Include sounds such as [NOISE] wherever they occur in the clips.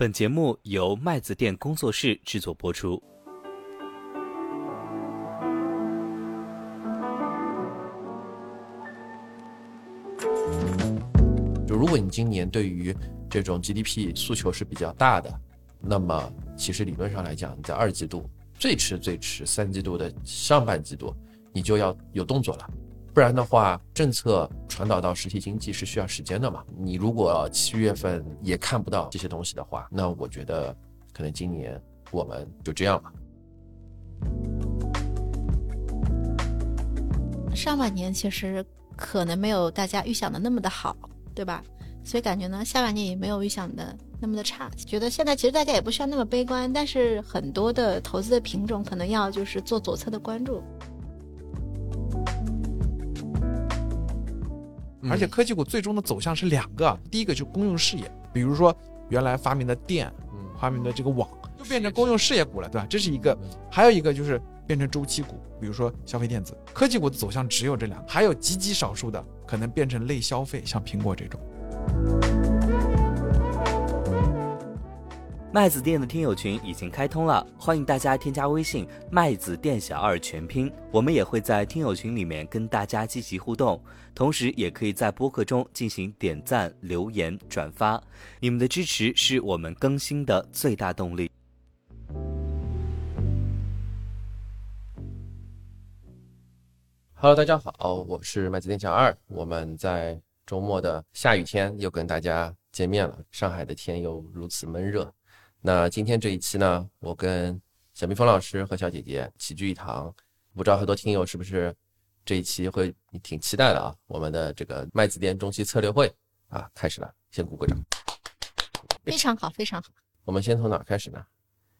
本节目由麦子店工作室制作播出。就如果你今年对于这种 GDP 诉求是比较大的，那么其实理论上来讲，你在二季度最迟最迟三季度的上半季度，你就要有动作了。不然的话，政策传导到实体经济是需要时间的嘛。你如果七月份也看不到这些东西的话，那我觉得可能今年我们就这样吧。上半年其实可能没有大家预想的那么的好，对吧？所以感觉呢，下半年也没有预想的那么的差。觉得现在其实大家也不需要那么悲观，但是很多的投资的品种可能要就是做左侧的关注。而且科技股最终的走向是两个，第一个就是公用事业，比如说原来发明的电，嗯，发明的这个网，就变成公用事业股了，对吧？这是一个，还有一个就是变成周期股，比如说消费电子。科技股的走向只有这两个，还有极极少数的可能变成类消费，像苹果这种。麦子店的听友群已经开通了，欢迎大家添加微信“麦子店小二全拼”，我们也会在听友群里面跟大家积极互动，同时也可以在播客中进行点赞、留言、转发，你们的支持是我们更新的最大动力。Hello，大家好，我是麦子店小二，我们在周末的下雨天又跟大家见面了。上海的天又如此闷热，那今天这一期呢，我跟小蜜蜂老师和小姐姐齐聚一堂，不知道很多听友是不是这一期会挺期待的啊？我们的这个麦子店中期策略会啊开始了，先鼓个掌。非常好，非常好。我们先从哪儿开始呢？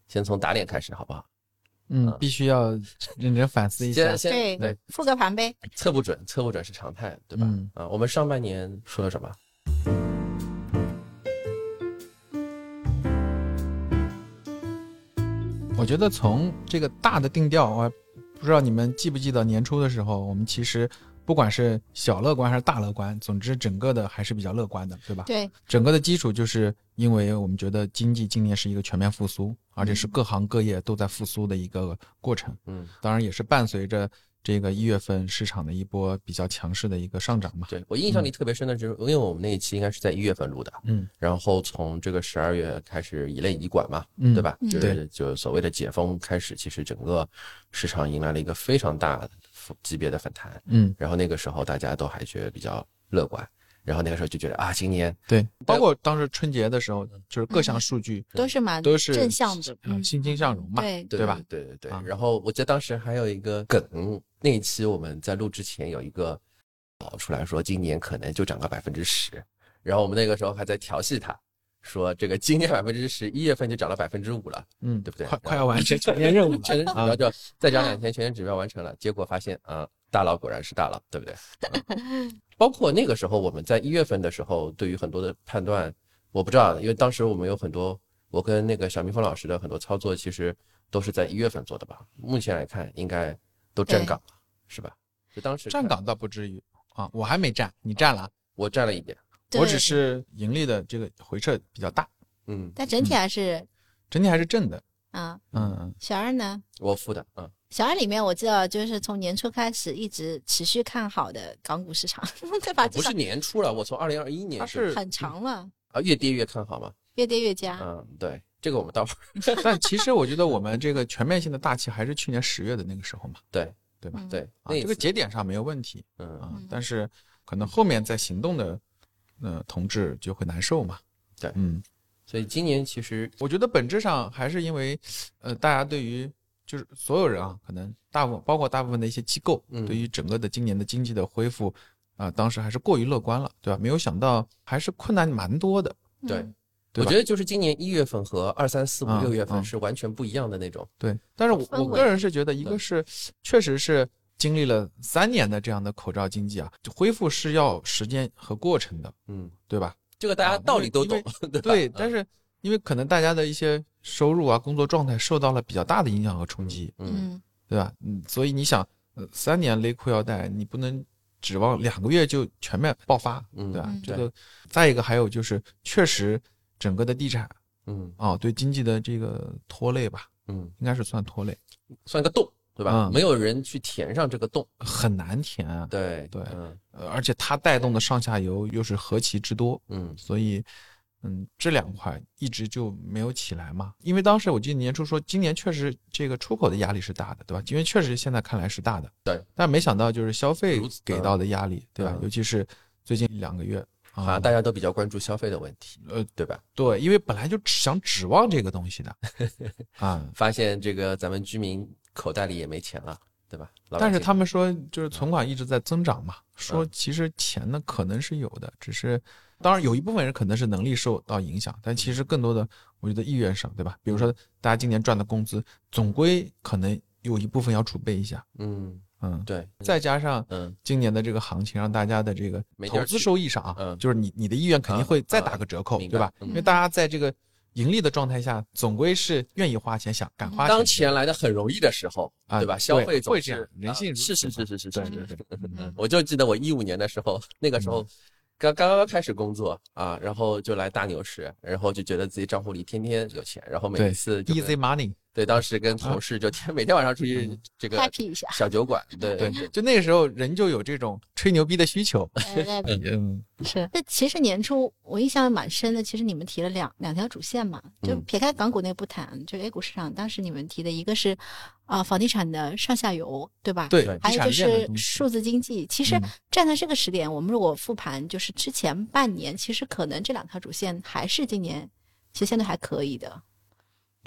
先从打脸开始，好不好？嗯，必须要认真反思一下。先先对对，复个盘呗。测不准，测不准是常态，对吧？嗯啊，我们上半年说了什么？我觉得从这个大的定调，我不知道你们记不记得年初的时候，我们其实不管是小乐观还是大乐观，总之整个的还是比较乐观的，对吧？对，整个的基础就是因为我们觉得经济今年是一个全面复苏，而且是各行各业都在复苏的一个过程。嗯，当然也是伴随着这个一月份市场的一波比较强势的一个上涨嘛。对我印象里特别深的就是，因为我们那一期应该是在一月份录的，嗯然后从这个十二月开始以类以管嘛，嗯对吧？嗯就是对就所谓的解封开始，其实整个市场迎来了一个非常大级别的反弹，嗯，然后那个时候大家都还觉得比较乐观，然后那个时候就觉得啊，今年对，包括当时春节的时候，就是各项数据都是蛮都是正向的，嗯欣欣向荣嘛。对，对对吧？对对对啊。然后我记得当时还有一个梗，那一期我们在录之前有一个跑出来说，今年可能就涨个百分之十，然后我们那个时候还在调戏他，说这个今年百分之十一月份就涨了百分之五了，嗯，对不对快快要完成全年任务了 [LAUGHS] 全年 [LAUGHS] 指标就再涨两天，全年指标完成了，结果发现啊，大佬果然是大佬，对不对？[LAUGHS] 嗯包括那个时候我们在一月份的时候，对于很多的判断，我不知道，因为当时我们有很多，我跟那个小蜜蜂老师的很多操作，其实都是在一月份做的吧。目前来看，应该都站岗了，是吧？就当时，站岗倒不至于啊，我还没站，你站了，我站了一点，我只是盈利的这个回撤比较大，嗯，但整体还是整体还是正的。啊。嗯，小二呢？我付的，嗯，小二里面我知道，就是从年初开始一直持续看好的港股市场，[LAUGHS] 对吧？不是年初了，我从二零二一年它是很长了，啊，越跌越看好嘛，越跌越加。嗯，对，这个我们待会儿 [LAUGHS] [LAUGHS] 但其实我觉得我们这个全面性的大气还是去年十月的那个时候嘛，对对吧？嗯对，啊，这个节点上没有问题嗯啊嗯，但是可能后面在行动的呃同志就会难受嘛。对嗯，所以今年其实我觉得本质上还是因为，呃，大家对于就是所有人啊，可能大部分包括大部分的一些机构，嗯对于整个的今年的经济的恢复，啊、当时还是过于乐观了，对吧？没有想到还是困难蛮多的，对嗯我觉得就是今年一月份和二三四五嗯六月份嗯是完全不一样的那种。对。但是我我个人是觉得，一个是确实是经历了三年的这样的口罩经济啊，就恢复是要时间和过程的，嗯，对吧？这个大家啊道理都懂 [LAUGHS] 对对，但是因为可能大家的一些收入啊、工作状态受到了比较大的影响和冲击，嗯。嗯，对吧？嗯，所以你想，呃，三年勒裤腰带，你不能指望两个月就全面爆发，嗯对吧？嗯？这个，再一个还有就是，确实整个的地产嗯。啊，对经济的这个拖累吧，嗯，应该是算拖累，算个洞，对吧？嗯没有人去填上这个洞，很难填啊。对对嗯呃，而且它带动的上下游又是何其之多，嗯所以，嗯，这两块一直就没有起来嘛。因为当时我记得年初说，今年确实这个出口的压力是大的，对吧？因为确实现在看来是大的，对。但没想到就是消费如此给到的压力，对吧？嗯尤其是最近两个月好像大家都比较关注消费的问题，呃，对吧？对，因为本来就只想指望这个东西的 [LAUGHS] 啊，发现这个咱们居民口袋里也没钱了，对吧？但是他们说就是存款一直在增长嘛，说嗯其实钱呢可能是有的，只是当然有一部分人可能是能力受到影响，但其实更多的我觉得意愿上，对吧？比如说大家今年赚的工资，总归可能有一部分要储备一下，嗯，嗯，对，再加上嗯今年的这个行情，让大家的这个投资收益上啊，嗯就是你你的意愿肯定会再打个折扣，对吧？嗯因为大家在这个盈利的状态下，总归是愿意花钱，想敢花钱。当钱来的很容易的时候，啊对吧？消费总是人性如啊是是是是是是是我就记得我一五年的时候，那个时候刚刚刚开始工作啊，然后就来大牛市，然后就觉得自己账户里天天有钱，然后每次，easy money。对，当时跟同事就天每天晚上出去这个 happy 一下。小酒馆，对对，就那个时候人就有这种吹牛逼的需求。哎 [LAUGHS] 嗯，是，那其实年初我印象蛮深的，其实你们提了两两条主线嘛，就嗯。撇开港股那个不谈，就 A 股市场，当时你们提的一个是啊、房地产的上下游，对吧？对，还有就是数字经济，其实嗯。站在这个时点，我们如果复盘，就是之前半年，其实可能这两条主线还是今年其实相对还可以的，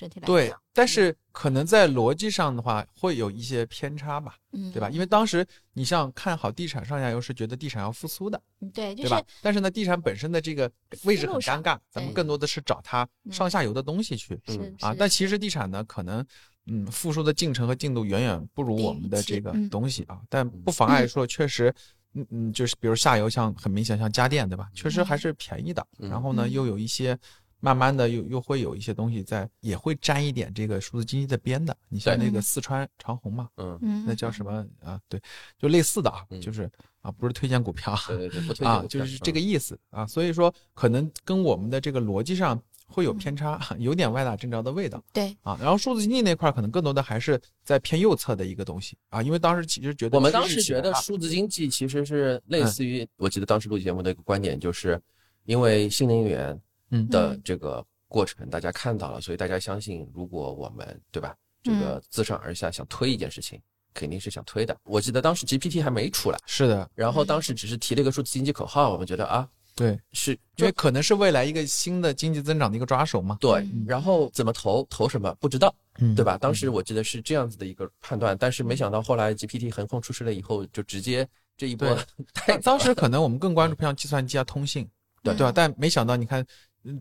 整体来对，，但是可能在逻辑上的话会有一些偏差吧，嗯，对吧？因为当时你像看好地产上下游是觉得地产要复苏的，嗯对，就对吧？但是呢，地产本身的这个位置很尴尬，咱们更多的是找它嗯上下游的东西去嗯啊。但其实地产呢，可能嗯复苏的进程和进度远远不如我们的这个嗯东西啊，但不妨碍说确实。嗯嗯，就是比如下游像很明显像家电对吧，确实还是便宜的。嗯然后呢，嗯又有一些慢慢的又又会有一些东西在，也会沾一点这个数字经济的边的。你像那个四川长虹嘛，嗯，嗯，那叫什么啊？对，就类似的啊，嗯就是啊，不是推荐股票啊，对对对，不推荐啊，股票就是这个意思啊。所以说，可能跟我们的这个逻辑上会有偏差，有点歪打正着的味道对，啊。然后数字经济那块可能更多的还是在偏右侧的一个东西啊，因为当时其实觉得我们当时觉得数字经济其实是嗯类似于，我记得当时录节目的一个观点就是，因为新能源嗯。的这个过程大家看到了，所以大家相信，如果我们对吧，这个自上而下想推一件事情，肯定是想推的。我记得当时 GPT 还没出来，是的，然后当时只是提了一个数字经济口号，我们觉得啊对，是因为可能是未来一个新的经济增长的一个抓手嘛，对嗯，然后怎么投投什么不知道，嗯对吧？当时我记得是这样子的一个判断，但是没想到后来 GPT 横空出世了以后，就直接这一波当当时可能我们更关注像计算机啊、通信，对对吧？但没想到你看嗯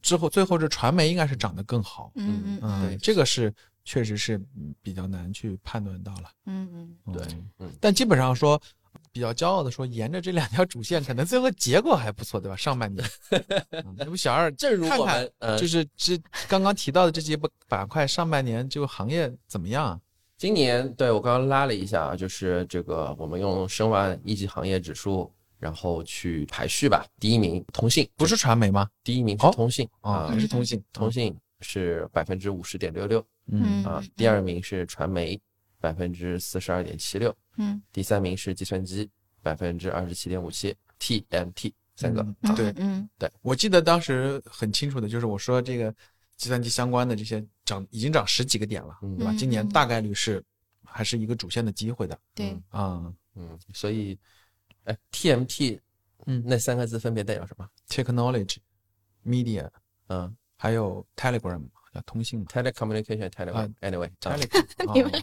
之后，最后这传媒应该是涨得更好，嗯嗯嗯，对这个是确实是嗯比较难去判断到了。嗯嗯，嗯对嗯但基本上说，比较骄傲的说，沿着这两条主线，可能最后结果还不错，对吧？上半年，[LAUGHS] 嗯那不小二正如我看看们呃就是这刚刚提到的这几个板块，上半年就行业怎么样啊？今年对我刚刚拉了一下啊，就是这个我们用申万一级行业指数，然后去排序吧。第一名通信，不是传媒吗？第一名是哦通信哦，啊还，是通信？通信是百分之五十点六六嗯啊，第二名是传媒百分之四十二点七六，嗯第三名是计算机百分之二十七点五七，TMT 三个对嗯对，嗯我记得当时很清楚的就是我说这个计算机相关的这些涨已经涨十几个点了，嗯对吧？嗯今年大概率是还是一个主线的机会的对，嗯啊。嗯，所以哎，TMT 嗯那三个字分别代表什么？Technology、Media 嗯还有 Telegram 叫通信嘛，telecommunication 啊 telegram anyway 啊 Telegram 你们啊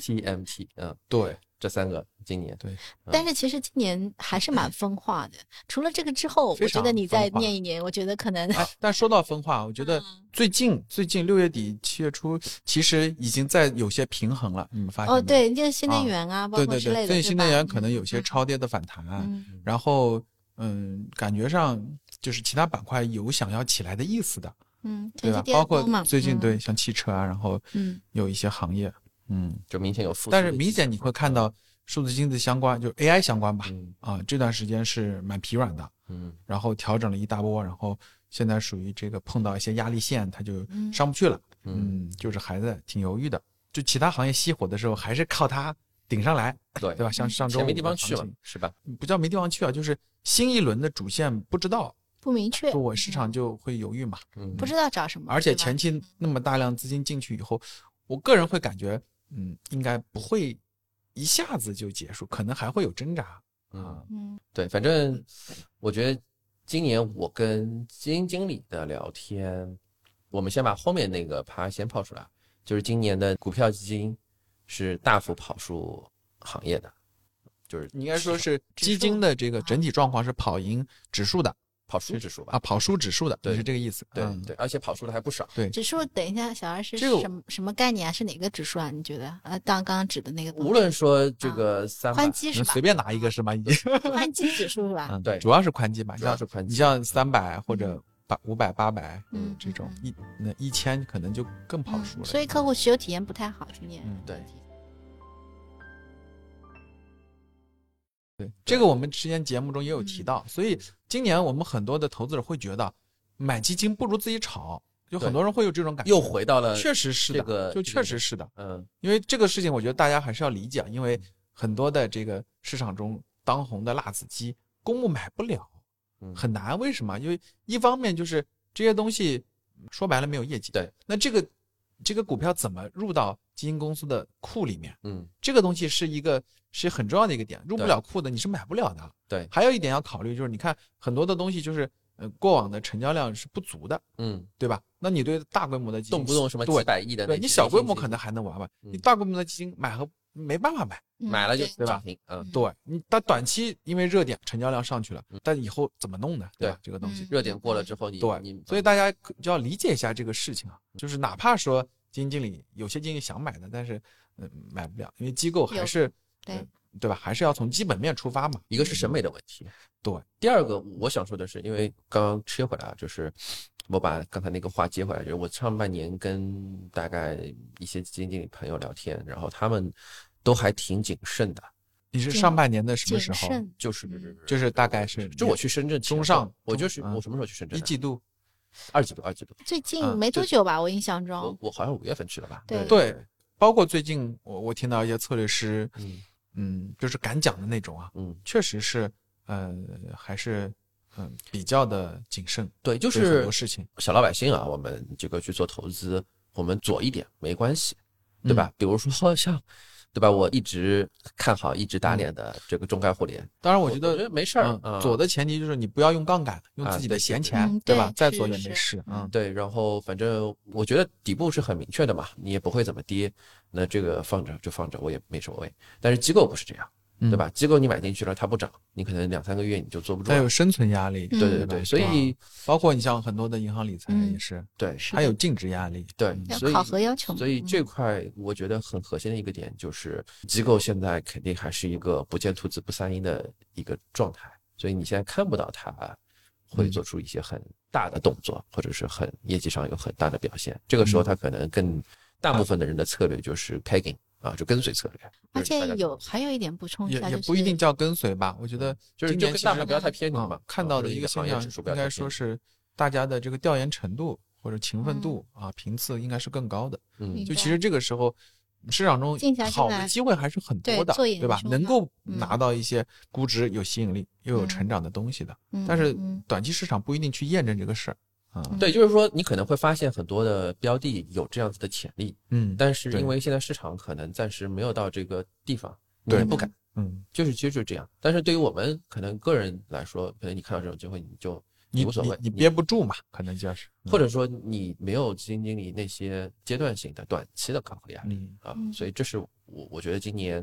TMT 嗯，对这三个今年对，但是其实今年还是蛮分化的。除了这个之后，我觉得你再念一年，我觉得可能哎，但说到分化，我觉得嗯。最近最近六月底七月初，其实已经在有些平衡了。你们发现没哦，对，就是新能源啊，包对对对，括之类的，最近新能源？可能有些嗯。超跌的反弹，嗯。然后嗯，感觉上就是其他板块有想要起来的意思的，嗯，对吧？包括最近嗯。对像汽车啊，然后嗯。有一些行业，嗯，就明显有复苏但，是明显你会看到数字经济相关，就是 AI 相关吧，嗯啊，这段时间是蛮疲软的，嗯然后调整了一大波，然后现在属于这个碰到一些压力线，它就嗯上不去了。嗯，嗯，就是还在挺犹豫的。就其他行业熄火的时候，还是靠它顶上来，对对吧？像上周没地方去嘛的行情，是吧？不叫没地方去啊，就是新一轮的主线不知道，不明确，就我市场就会犹豫嘛。嗯，不知道找什么，而且前期那么大量资金进去以后，我个人会感觉，嗯，应该不会一下子就结束，可能还会有挣扎嗯啊。嗯对，反正我觉得今年我跟基金经理的聊天，我们先把后面那个趴先抛出来，就是今年的股票基金是大幅跑输行业的，就是应该说是基金的这个整体状况是跑赢指数的跑输指数吧啊，？跑输指数的，对是这个意思？对嗯对，而且跑输的还不少。对，指数，等一下，小二是什么什么概念啊？是哪个指数啊？你觉得？呃，当刚刚指的那个，无论说这个三百宽，基是吧随？便拿一个是吗？已经，[LAUGHS] 宽基指数是吧？嗯，对主要是宽基吧，主要是宽基你像三百或者八五百、八百嗯这种嗯一那一千可能就更跑输了。嗯所以客户持有体验不太好，今年嗯对对，这个我们之前节目中也有提嗯。到，所以今年我们很多的投资者会觉得买基金不如自己炒，就很多人会有这种感觉。又回到了确实是的，这个就确实是的，嗯。因为这个事情，我觉得大家还是要理解，因为很多的这个市场中当红的辣子鸡，公募买不了，嗯。很难。为什么？因为一方面就是这些东西说白了没有业绩，对，那这个这个股票怎么入到基金公司的库里面？嗯这个东西是一个是很重要的一个点，入不了库的你是买不了的。对还有一点要考虑就是，你看很多的东西就是呃过往的成交量是不足的，嗯，对吧？那你对大规模的基金动不动什么对几百亿的对你小规模可能还能玩玩，嗯你大规模的基金买和没办法买。嗯买了就对对吧涨停，嗯，对你，它短期因为热点成交量上去了，但以后怎么弄呢？对吧？这个东西嗯，热点过了之后你对你，所以大家就要理解一下这个事情啊，就是哪怕说基金经理有些经理想买的，但是嗯买不了，因为机构还是对呃对吧？还是要从基本面出发嘛。一个是审美的问题，对。第二个我想说的是，因为刚刚切回来啊，就是我把刚才那个话接回来，就是我上半年跟大概一些基金经理朋友聊天，然后他们都还挺谨慎的，你是上半年的什么时候？就是嗯就是大概是就我去深圳中上我就是我什么时候去深圳？一季度，二季度，二季度，最近嗯没多久吧，我印象中，我好像五月份去的吧？对对，包括最近我我听到一些策略师，嗯嗯，就是敢讲的那种啊，嗯，确实是，呃，还是嗯比较的谨慎，对，就是很是多事情，小老百姓啊，我们这个去做投资，我们左一点没关系，对吧？比如说像，对吧？我一直看好、一直打脸的这个中概互联，当然，我我觉得得没事儿。嗯，嗯左的前提就是你不要用杠杆，用啊自己的闲钱对，吧？再左也没事，嗯，对，然后反正我觉得底部是很明确的嘛，你也不会怎么跌，那这个放着就放着，我也没所谓。但是机构不是这样，嗯对吧？机构你买进去了，它不涨，你可能两三个月你就坐不住。它有生存压力，对对对，所以包括你像很多的银行理财嗯。也是，对是的还有净值压力，对嗯，所以要考核要求，所以嗯。这块我觉得很核心的一个点就是，机构现在肯定还是一个不见兔子不撒鹰的一个状态，所以你现在看不到它会做出一些很大的动作，或者是很业绩上有很大的表现。这个时候，它可能更大部分的人的策略就是 pegging 啊，就跟随策略。而且有还有一点补充一下，也也就不一定叫跟随吧。我觉得就是今年大盘不要太偏离啊嘛。看到的一一个现象应该说是大家的这个调研程度或者勤奋度啊频次应该是更高的。嗯就其实这个时候市场中好的机会还是很多的对，对吧？能够嗯拿到一些估值有吸引力又有嗯成长的东西的。嗯但是嗯短期市场不一定去验证这个事儿啊。嗯对，就是说你可能会发现很多的标的有这样子的潜力，嗯，但是因为现在市场可能暂时没有到这个地方，你对也不敢。嗯，就是其实就是这样。但是对于我们可能个人来说，可能你看到这种机会，你就你无所谓你，憋不住嘛，可能就是或者说你没有基金经理那些阶段性的、短期的考核压力嗯啊，嗯所以这是我我觉得今年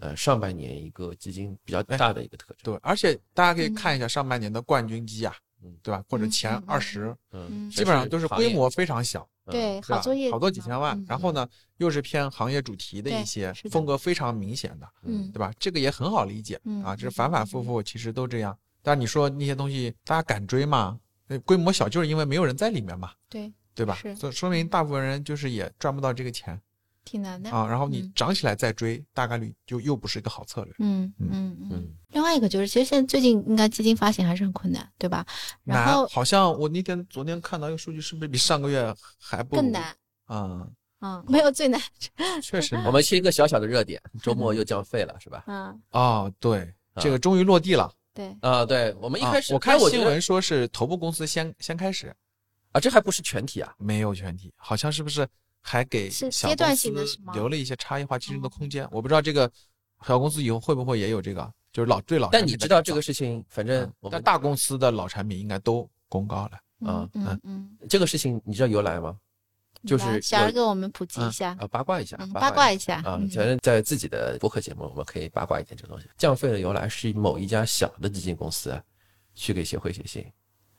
呃上半年一个基金比较大的一个特征。对，而且大家可以嗯看一下上半年的冠军机啊嗯，对吧？或者嗯前二十，嗯嗯，基本上都是规模非常小，嗯对，好作业好多几千万嗯。然后呢，又是偏行业主题的一些是风格非常明显的，嗯对吧？这个也很好理解嗯啊，这反反复复其实都这样。但你说那些东西大家敢追吗？那规模小就是因为没有人在里面嘛，对，对吧是？所以说明大部分人就是也赚不到这个钱，挺难的。啊，然后你嗯涨起来再追，大概率就又不是一个好策略。嗯嗯嗯嗯。嗯，另外一个就是，其实现在最近应该基金发行还是很困难，对吧？然难后，好像我那天昨天看到一个数据，是不是比上个月还不更难。啊？嗯，没有最难。[LAUGHS] 确实我们是一个小小的热点，周末又降费了，是吧？嗯，哦，对，啊这个终于落地了。对，啊，对，我们一开始啊我看新闻说是头部公司先先开始，啊，这还不是全体啊，没有全体，好像是不是还给是小阶段公司留了一些差异化竞争的哦空间？我不知道这个小公司以后会不会也有这个，就是老对老但你知道这个事情，反，正嗯我们但大公司的老产品应该都公告了。啊嗯嗯嗯，这个事情你知道由来吗？就是来小儿有给我们普及一下，啊，八卦一下嗯，，八八卦一下啊，嗯反正在自己的播客节目，我们可以八卦一点这东西。降费的由来是某一家小的基金公司去给协会写信，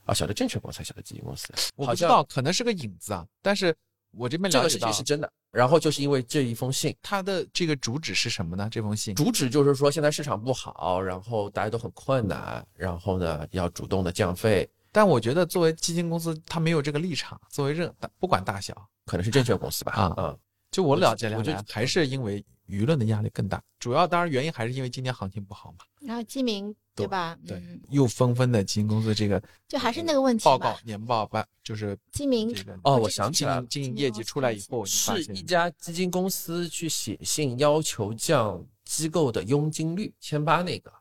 啊，小的证券公司还小的基金公司，我不知道，可能是个引子啊，但是我这边这个事了解到情是真的。然后就是因为这一封信，它的这个主旨是什么呢？这封信主旨就是说现在市场不好，然后大家都很困难，然后呢要主动的降费，但我觉得作为基金公司，它没有这个立场。作为任不管大小，可能是证券公司吧，啊啊，就我了解我觉得下来，还是因为舆论的压力更大。主要当然原因还是因为今年行情不好嘛。然后基民对对吧？对嗯，又纷纷的基金公司这个就还是那个问题报告年报吧就是基民这个哦，我想起来了，经营业绩出来以后，是一家基金公司去写信要求降机构的佣金率，千八那个，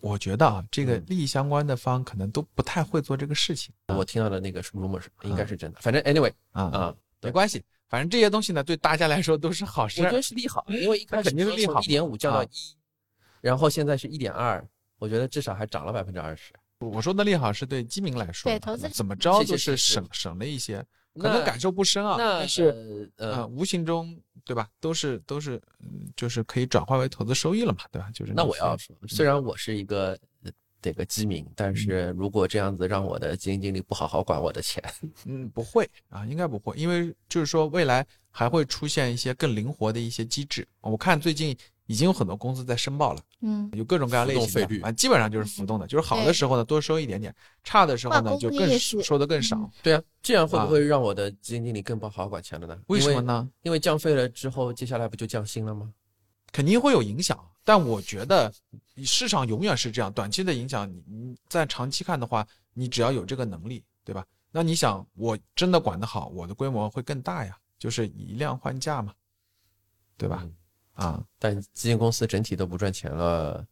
我觉得啊，这个嗯利益相关的方可能都不太会做这个事情我听到的那个 rumor 是应该是真的。反正 anyway 啊啊，对没关系，反正这些东西呢，对大家来说都是好事我觉。得是利好，因为一开始肯定是利好一点五降到啊一，然后现在是一点二，我觉得至少还涨了百分之二十。我说的利好是对基民来说，对投资怎么着是都是省省了一些，可能感受不深啊，那但是呃呃，无形中对吧，都是都是，嗯就是可以转化为投资收益了嘛，对吧？就是那我要说，虽然我是一个呃这个基民，但是嗯如果这样子让我的基金经理不好好管我的钱，[LAUGHS] 嗯，不会啊，应该不会，因为就是说未来还会出现一些更灵活的一些机制。我看最近已经有很多公司在申报了，嗯，有各种各样类型浮动费率的，啊，基本上就是浮动的，就是好的时候呢多收一点点，差的时候呢就更收的更少嗯。对啊，这样会啊不会让我的基金经理更不好好管钱了呢？为什么？呢？因为降费了之后，接下来不就降薪了吗？肯定会有影响，但我觉得市场永远是这样，短期的影响，你你在长期看的话，你只要有这个能力，对吧？那你想，我真的管得好，我的规模会更大呀，就是以量换价嘛，对吧？嗯啊，但基金公司整体都不赚钱了，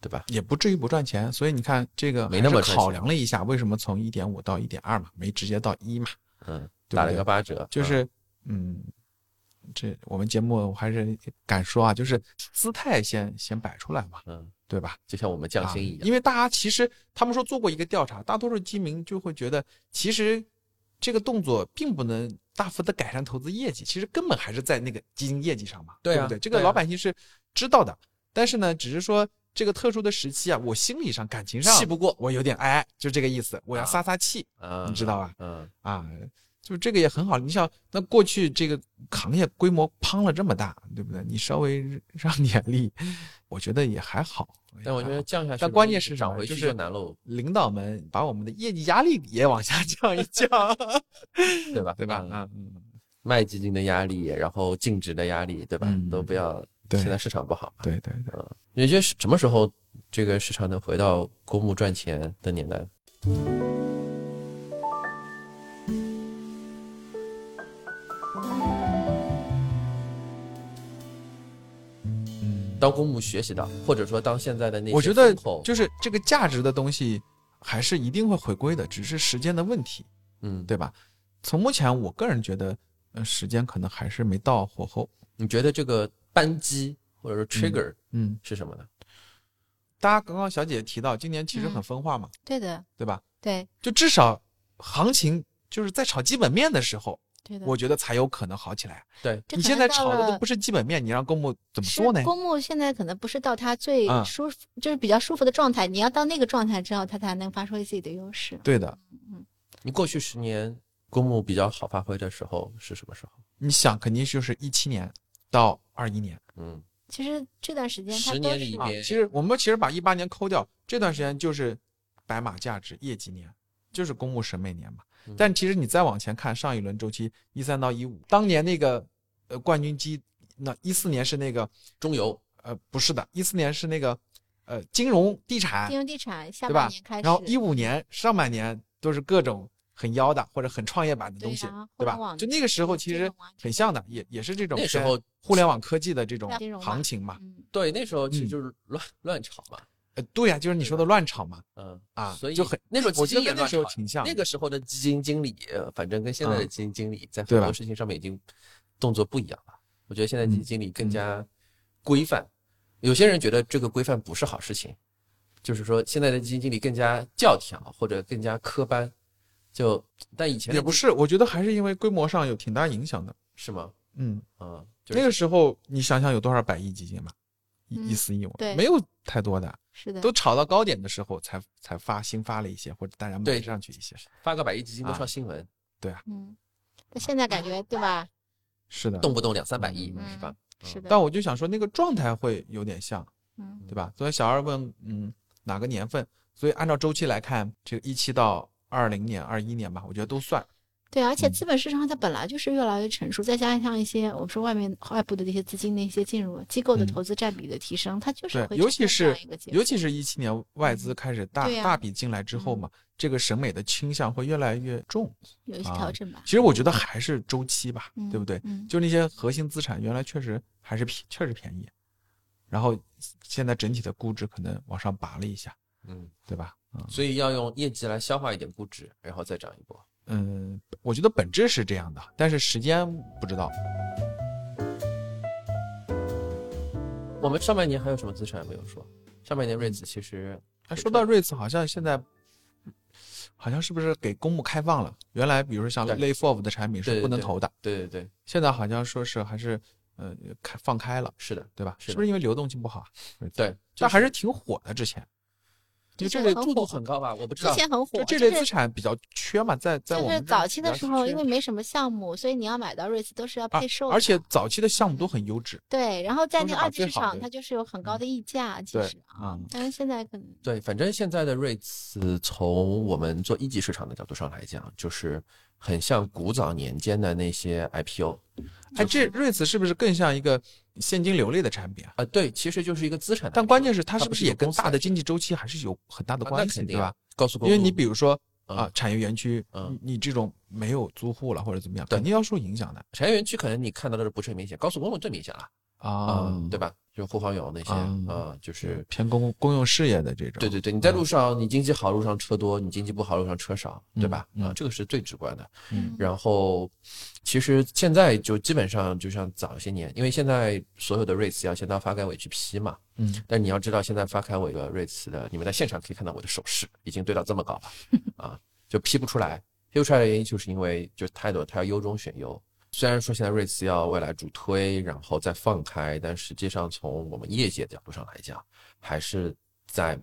对吧？也不至于不赚钱，所以你看这个没那么考量了一下，为什么从一点五到一点二嘛，没直接到一嘛，嗯，打了一个八折，嗯就是嗯，这我们节目我还是敢说啊，就是姿态先先摆出来嘛，嗯，对吧？就像我们降薪一样，啊因为大家其实他们说做过一个调查，大多数基民就会觉得，其实这个动作并不能大幅的改善投资业绩，其实根本还是在那个基金业绩上嘛，对啊不对？这个老百姓是知道的，但是呢，只是说这个特殊的时期啊，我心理上、感情上气不过我有点哎，就这个意思，我要啊撒撒气啊，你知道吧嗯，啊。就这个也很好，你想，那过去这个行业规模胖了这么大，对不对？你稍微让 [LAUGHS] 点力，我觉得也还好。但我觉得降下去，但关键是涨回去就是难喽，领导们把我们的业绩压力也往下降一降，[LAUGHS] 对吧？对吧？嗯啊，嗯，卖基金的压力，然后净值的压力，对吧？嗯都不要。对现在市场不好嘛，对对对，你觉得什么时候这个市场能回到公募赚钱的年代？当公募学习的，或者说当现在的那些我觉得就是这个价值的东西还是一定会回归的，只是时间的问题，嗯，对吧？从目前我个人觉得，呃，时间可能还是没到火候。你觉得这个扳机或者说 trigger 嗯，是什么呢？大家刚刚小姐姐提到，今年其实很嗯分化嘛，对的，对吧？对就至少行情就是在炒基本面的时候，对的。我觉得才有可能好起来。对，你现在炒的都不是基本面，你让公募怎么是做呢？公募现在可能不是到它最啊舒服，就是比较舒服的状态，你要到那个状态之后，它才能发挥自己的优势。对的，嗯你过去十年公募比较好发挥的时候是什么时候？你想肯定就是一七年到二一年嗯，其实这段时间它十都是啊。年里边其实我们其实把一八年抠掉，这段时间就是白马价值业绩年，就是公募审美年嘛嗯。但其实你再往前看上一轮周期一三到一五，当年那个呃冠军机，那一四年是那个中油呃不是的，一四年是那个呃金融地产金，融地产下对吧半年开始，然后一五年上半年都是各种很妖的或者很创业板的东西，对吧？就那个时候其实很像的，也也是这种那时候互联网科技的这种行情嘛。嗯，对那时候其实嗯就是乱、乱炒嘛，呃，对呀、就是你说的乱炒嘛，嗯啊所以就很那时候那时候炒挺像。那个时候的基金经理，呃反正跟现在的嗯基金经理在很多事情上面已经动作不一样了。我觉得现在基金嗯经理更加规范，有些人觉得这个规范不是好事情，就是说现在的基金经理更加教条或者更加科班，就但以前也不是，我觉得还是因为规模上有挺大影响的。是吗？嗯，嗯，就是那个时候你想想有多少百亿基金吧，一丝一四一五，对没有太多的，是的，都炒到高点的时候才才发新发了一些，或者大家买对上去一些。发个百亿基金都啊上新闻，对啊嗯，但现在感觉对吧？是的，动不动两三百亿嗯是吧？是的，但我就想说那个状态会有点像，嗯对吧？所以小二问，嗯，哪个年份？所以按照周期来看，这个一七到二零年、二一年吧，我觉得都算。对，而且嗯资本市场它本来就是越来越成熟，再加上一些我们说外面外部的这些资金的一些进入，机构的嗯投资占比的提升，它就是会，尤其是尤其是一七年外资开始大、大笔进来之后嘛，这个审美的倾向会越来越重。有一些啊调整吧。其实我觉得还是周期吧，嗯对不对？嗯，就那些核心资产原来确实还是便确实便宜，然后现在整体的估值可能往上拔了一下，嗯，对吧？嗯所以要用业绩来消化一点估值，然后再涨一波。嗯，我觉得本质是这样的，但是时间不知道。我们上半年还有什么资产没有说？上半年瑞子其实哎，说到瑞慈，好像现在好像是不是给公募开放了？原来比如说像 l a y f o r 的产品是不能投的，对对对，现在好像说是还是呃开放开了，是的，对吧？是是不是因为流动性不好对，但还是挺火的之前。就这类很注度很高吧？我不知道之。前很火，就这类资产比较缺嘛，在在就是早期的时候，因为没什么项目，所以你要买到瑞慈都是要啊配售的，而且早期的项目都很优质，对，然后在那个二级市场，它就是有很高的溢价，其实啊嗯，但是现在可能对，反正现在的瑞慈，从我们做一级市场的角度上来讲，就是很像古早年间的那些 IPO 哎，这瑞慈是不是更像一个现金流类的产品啊？啊，对，其实就是一个资产。但关键是它是不是也跟大的经济周期还是有很大的啊关系，那肯定啊对吧？？高速公路，因为你比如说嗯啊，产业园区，嗯你你这种没有租户了或者怎么样，肯定要受影响的产业园区可能你看到的不是很明显，高速公路最明显了啊嗯，对吧？就是后方有那些嗯啊，就是偏公公用事业的这种，对对对，你在路上，你经济好路上车多，你经济不好路上车少，对吧？啊，这个是最直观的。嗯然后，其实现在就基本上就像早些年，因为现在所有的 REITs 要先到发改委去批嘛。嗯，但你要知道，现在发改委的 REITs 的，你们在现场可以看到我的手势已经堆到这么高了 [LAUGHS] 啊，就批不出来。批不出来的原因就是因为就太多，他要优中选优。虽然说现在 REITs 要未来主推，然后再放开，但实际上从我们业界的角度上来讲，还是在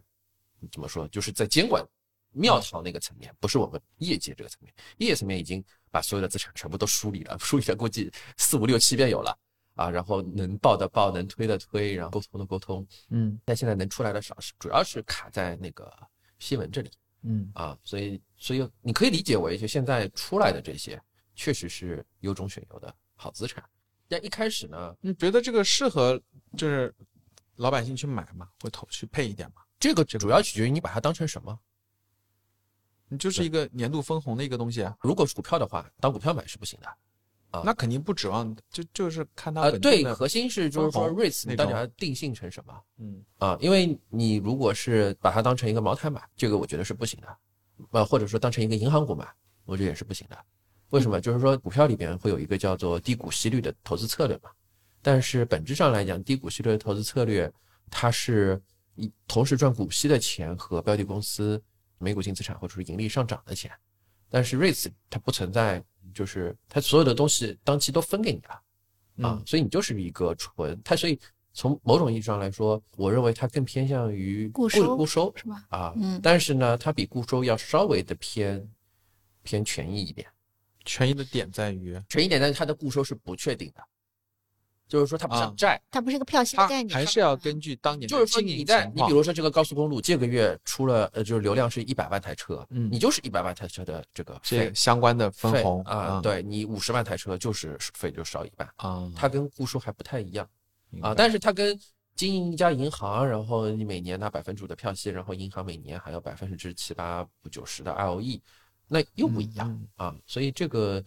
怎么说，就是在监管庙堂那个层面，不是我们业界这个层面。业界层面已经把所有的资产全部都梳理了，[LAUGHS] 梳理了估计四五六七遍有了啊，然后能报的报，能推的推，然后沟通的沟通。嗯但现在能出来的少，是主要是卡在那个新闻这里嗯啊，所以所以你可以理解为，就现在出来的这些，确实是优中选优的好资产。但一开始呢，你觉得这个适合就是老百姓去买吗？会投去配一点吗？这个主要取决于你把它当成什么。你就是一个年度分红的一个东西啊，如果是股票的话，当股票买是不行的。啊那肯定不指望就就是看它啊，本身，的，对核心是就是说分红 REITs 你到底要定性成什么嗯啊？因为你如果是把它当成一个茅台买，这个我觉得是不行的，呃，或者说当成一个银行股买，我觉得也是不行的。为什么？就是说股票里边会有一个叫做低股息率的投资策略嘛，但是本质上来讲，低股息率的投资策略，它是一同时赚股息的钱和标的公司每股净资产或者是盈利上涨的钱，但是 REITs 它不存在，就是它所有的东西当期都分给你了。啊嗯，所以你就是一个纯它，所以从某种意义上来说，我认为它更偏向于固收固收是吧？啊，嗯但是呢，它比固收要稍微的偏偏权益一点，权益的点在于权益点，在于它的固收是不确定的，就是说它不像啊债，它不是个票息的概念，还是要根据当年的就是说你在你比如说这个高速公路这个月出了呃就是流量是一百万台车，嗯你就是一百万台车的这个这费相关的分费红啊，对你五十万台车就是费就少一半，啊，它跟固收还不太一样啊，但是它跟经营一家银行，然后你每年拿百分之五的票息，然后银行每年还有百分之七八九十的 ROE，那又不一样嗯啊，所以这个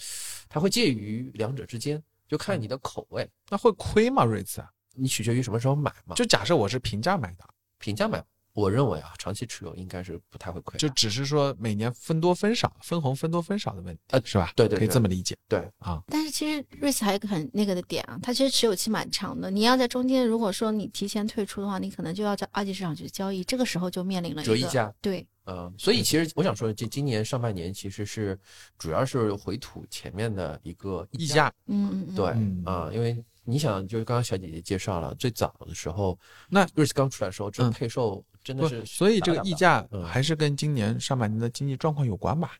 它会介于两者之间，就看你的口味，那会亏吗？瑞兹啊，你取决于什么时候买嘛。就假设我是平价买的，平价买，我认为啊，长期持有应该是不太会亏的。就只是说每年分多分少、分红分多分少的问题，呃是吧？对对可以这么理解对啊。但是其实瑞斯还有一个很那个的点啊，它其实持有期蛮长的。你要在中间，如果说你提前退出的话，你可能就要在二级市场去交易，这个时候就面临了一个折溢价。对，嗯，所以其实我想说，这今年上半年其实是主要是回吐前面的一个溢价，嗯嗯嗯，对嗯。啊，因为你想，就是刚刚小姐姐介绍了，最早的时候，那瑞斯刚出来的时候，这个配售真的不是，所以这个溢价嗯。还是跟今年上半年的经济状况有关吧？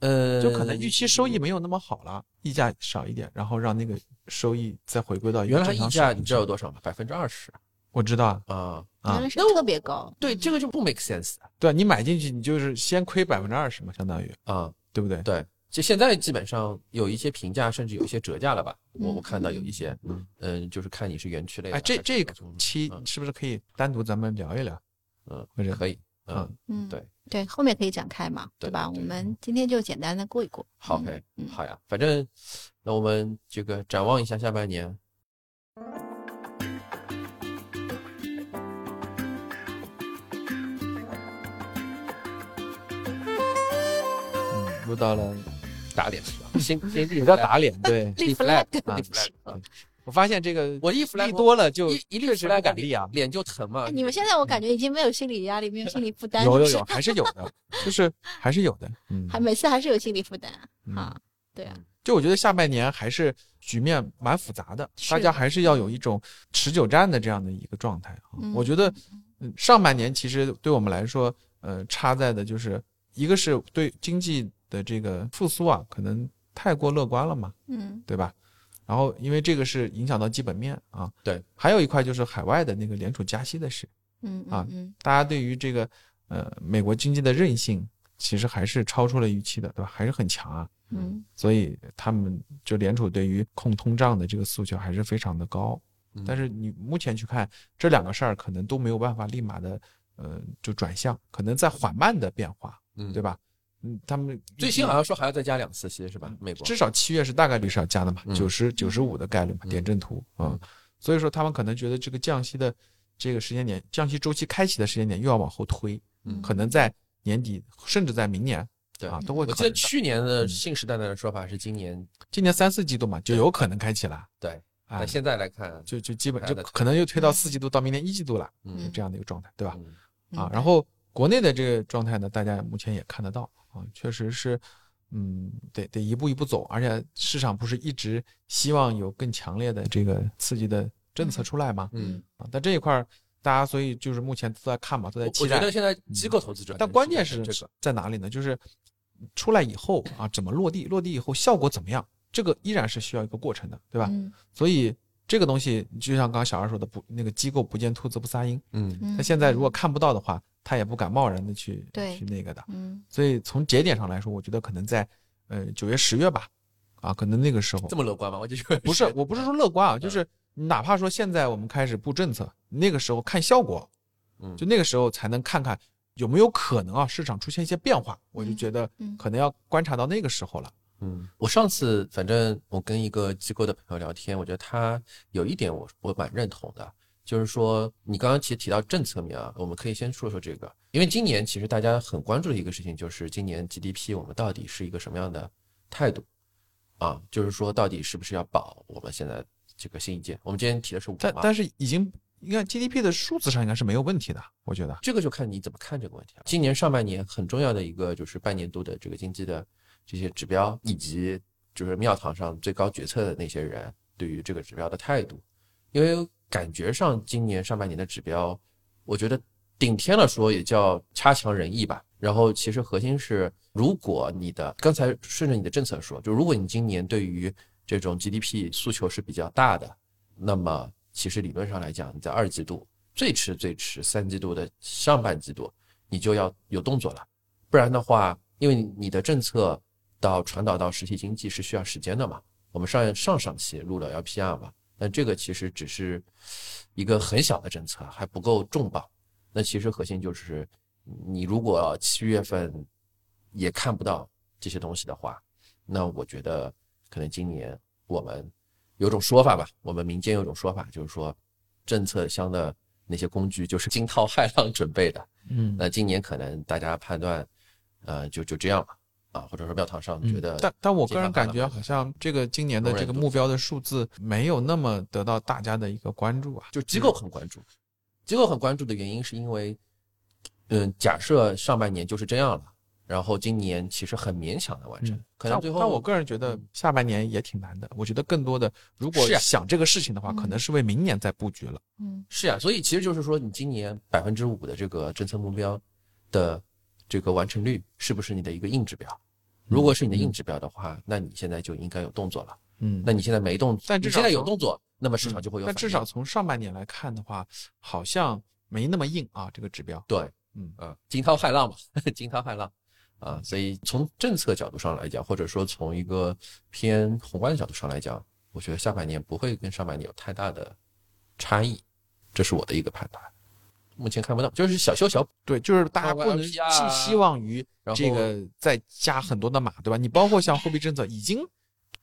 呃，就可能预期收益没有那么好了，溢价少一点，然后让那个收益再回归到原来溢价你知道有多少吗？百分之二十我知道啊啊，啊原来，是那特别高。对，这个就不 make sense 对你买进去你就是先亏百分之二十嘛，相当于啊，对不对？对。就现在基本上有一些平价，甚至有一些折价了吧？我嗯我看到有一些，嗯，就是看你是园区类的哎，这这个期嗯是不是可以单独咱们聊一聊？嗯或者可以，嗯，嗯，对对，后面可以展开嘛，对吧？我们今天就简单的过一过。好好呀，反正那我们这个展望一下下半年，嗯，又到了打脸，先先立不叫打脸，对，[LAUGHS] 立啊立 flag 嗯我发现这个我一 flag 立多了就一一立确实 flag 不敢立啊。脸就疼嘛哎。你们现在我感觉已经没有心理压力，没有心理负担，有有有，还是有的，就是 [LAUGHS] 还是有的。嗯，还每次还是有心理负担嗯啊。对啊，就我觉得下半年还是局面蛮复杂的，大家还是要有一种持久战的这样的一个状态啊。嗯我觉得，嗯，上半年其实对我们来说，呃，差在的就是一个是对经济的这个复苏啊，可能太过乐观了嘛，嗯对吧？然后因为这个是影响到基本面啊，对，还有一块就是海外的那个联储加息的事，嗯啊嗯大家对于这个呃美国经济的韧性，其实还是超出了预期的，对吧？还是很强啊。嗯所以他们就联储对于控通胀的这个诉求还是非常的高。嗯但是你目前去看这两个事儿，可能都没有办法立马的呃就转向，可能在缓慢的变化，嗯对吧？嗯，他们最新好像说还要再加两次息是吧？美国。至少七月是大概率是要加的嘛，嗯。九十九十五的概率嘛，嗯。点阵图啊、嗯。所以说他们可能觉得这个降息的这个时间点，降息周期开启的时间点又要往后推，嗯。可能在年底甚至在明年对。啊都会我记得。去年的信誓旦旦的说法是今年，今年三四季度嘛，就有可能开启了。对，啊那，现在来看，就就基本就可能又推到四季度到明年一季度了，嗯。这样的一个状态，对吧？嗯。啊，然后国内的这个状态呢，大家目前也看得到啊，确实是，嗯，得得一步一步走，而且市场不是一直希望有更强烈的这个刺激的政策出来吗？嗯，啊，但这一块儿大家所以就是目前都在看嘛，都在我期待我觉得。现在机构投资者，但关键是这个，在哪里呢？就是出来以后啊，怎么落地？落地以后效果怎么样？这个依然是需要一个过程的，对吧？嗯所以这个东西就像刚刚小二说的，不那个机构不见兔子不撒鹰。嗯嗯他现在如果看不到的话，他也不敢贸然的去对去那个的。嗯所以从节点上来说，我觉得可能在呃九月十月吧，啊，可能那个时候这么乐观吗？我就觉得不是，我不是说乐观啊，嗯就是哪怕说现在我们开始布政策，那个时候看效果，嗯就那个时候才能看看有没有可能啊市场出现一些变化。我就嗯觉得嗯可能要观察到那个时候了。嗯，我上次反正我跟一个机构的朋友聊天，我觉得他有一点我我蛮认同的，就是说你刚刚其实提到政策面啊，我们可以先说说这个，因为今年其实大家很关注的一个事情就是今年 GDP 我们到底是一个什么样的态度啊？就是说到底是不是要保我们现在这个新一届？我们今天提的是五，但但是已经应该 GDP 的数字上应该是没有问题的，我觉得。这个就看你怎么看这个问题了。今年上半年很重要的一个就是半年度的这个经济的这些指标，以及就是庙堂上最高决策的那些人对于这个指标的态度，因为感觉上今年上半年的指标，我觉得顶天了说也叫差强人意吧。然后其实核心是，如果你的刚才顺着你的政策说，就如果你今年对于这种 GDP 诉求是比较大的，那么其实理论上来讲，你在二季度最迟最迟三季度的上半季度，你就要有动作了，不然的话，因为你的政策到传导到实体经济是需要时间的嘛。我们上上上期录了 LPR 嘛，但这个其实只是一个很小的政策，还不够重磅。那其实核心就是，你如果七月份也看不到这些东西的话，那我觉得可能今年我们有种说法吧，我们民间有种说法，就是说政策箱的那些工具就是惊涛骇浪准备的。嗯，那今年可能大家判断，呃，就就这样吧。啊，或者说庙堂上觉得，但但我个人感觉好像这个今年的这个目标的数字没有那么得到大家的一个关注啊。就机构很关注，机构很关注的原因是因为，嗯，假设上半年就是这样了，然后今年其实很勉强的完成，可能最后。但我个人觉得下半年也挺难的。我觉得更多的，如果想这个事情的话，可能是为明年在布局了。嗯，是呀，所以其实就是说，你今年百分之五的这个政策目标的这个完成率，是不是你的一个硬指标？如果是你的硬指标的话，那你现在就应该有动作了。嗯，那你现在没动，但你现在有动作，那么市场就会有。但至少从上半年来看的话，好像没那么硬啊，这个指标。对，嗯啊，惊涛骇浪嘛，[LAUGHS] 惊涛骇浪啊，所以从政策角度上来讲，或者说从一个偏宏观的角度上来讲，我觉得下半年不会跟上半年有太大的差异，这是我的一个判断。目前看不到，就是小修小补。对，就是大家不能寄希望于这个再加很多的码，对吧？你包括像货币政策，已经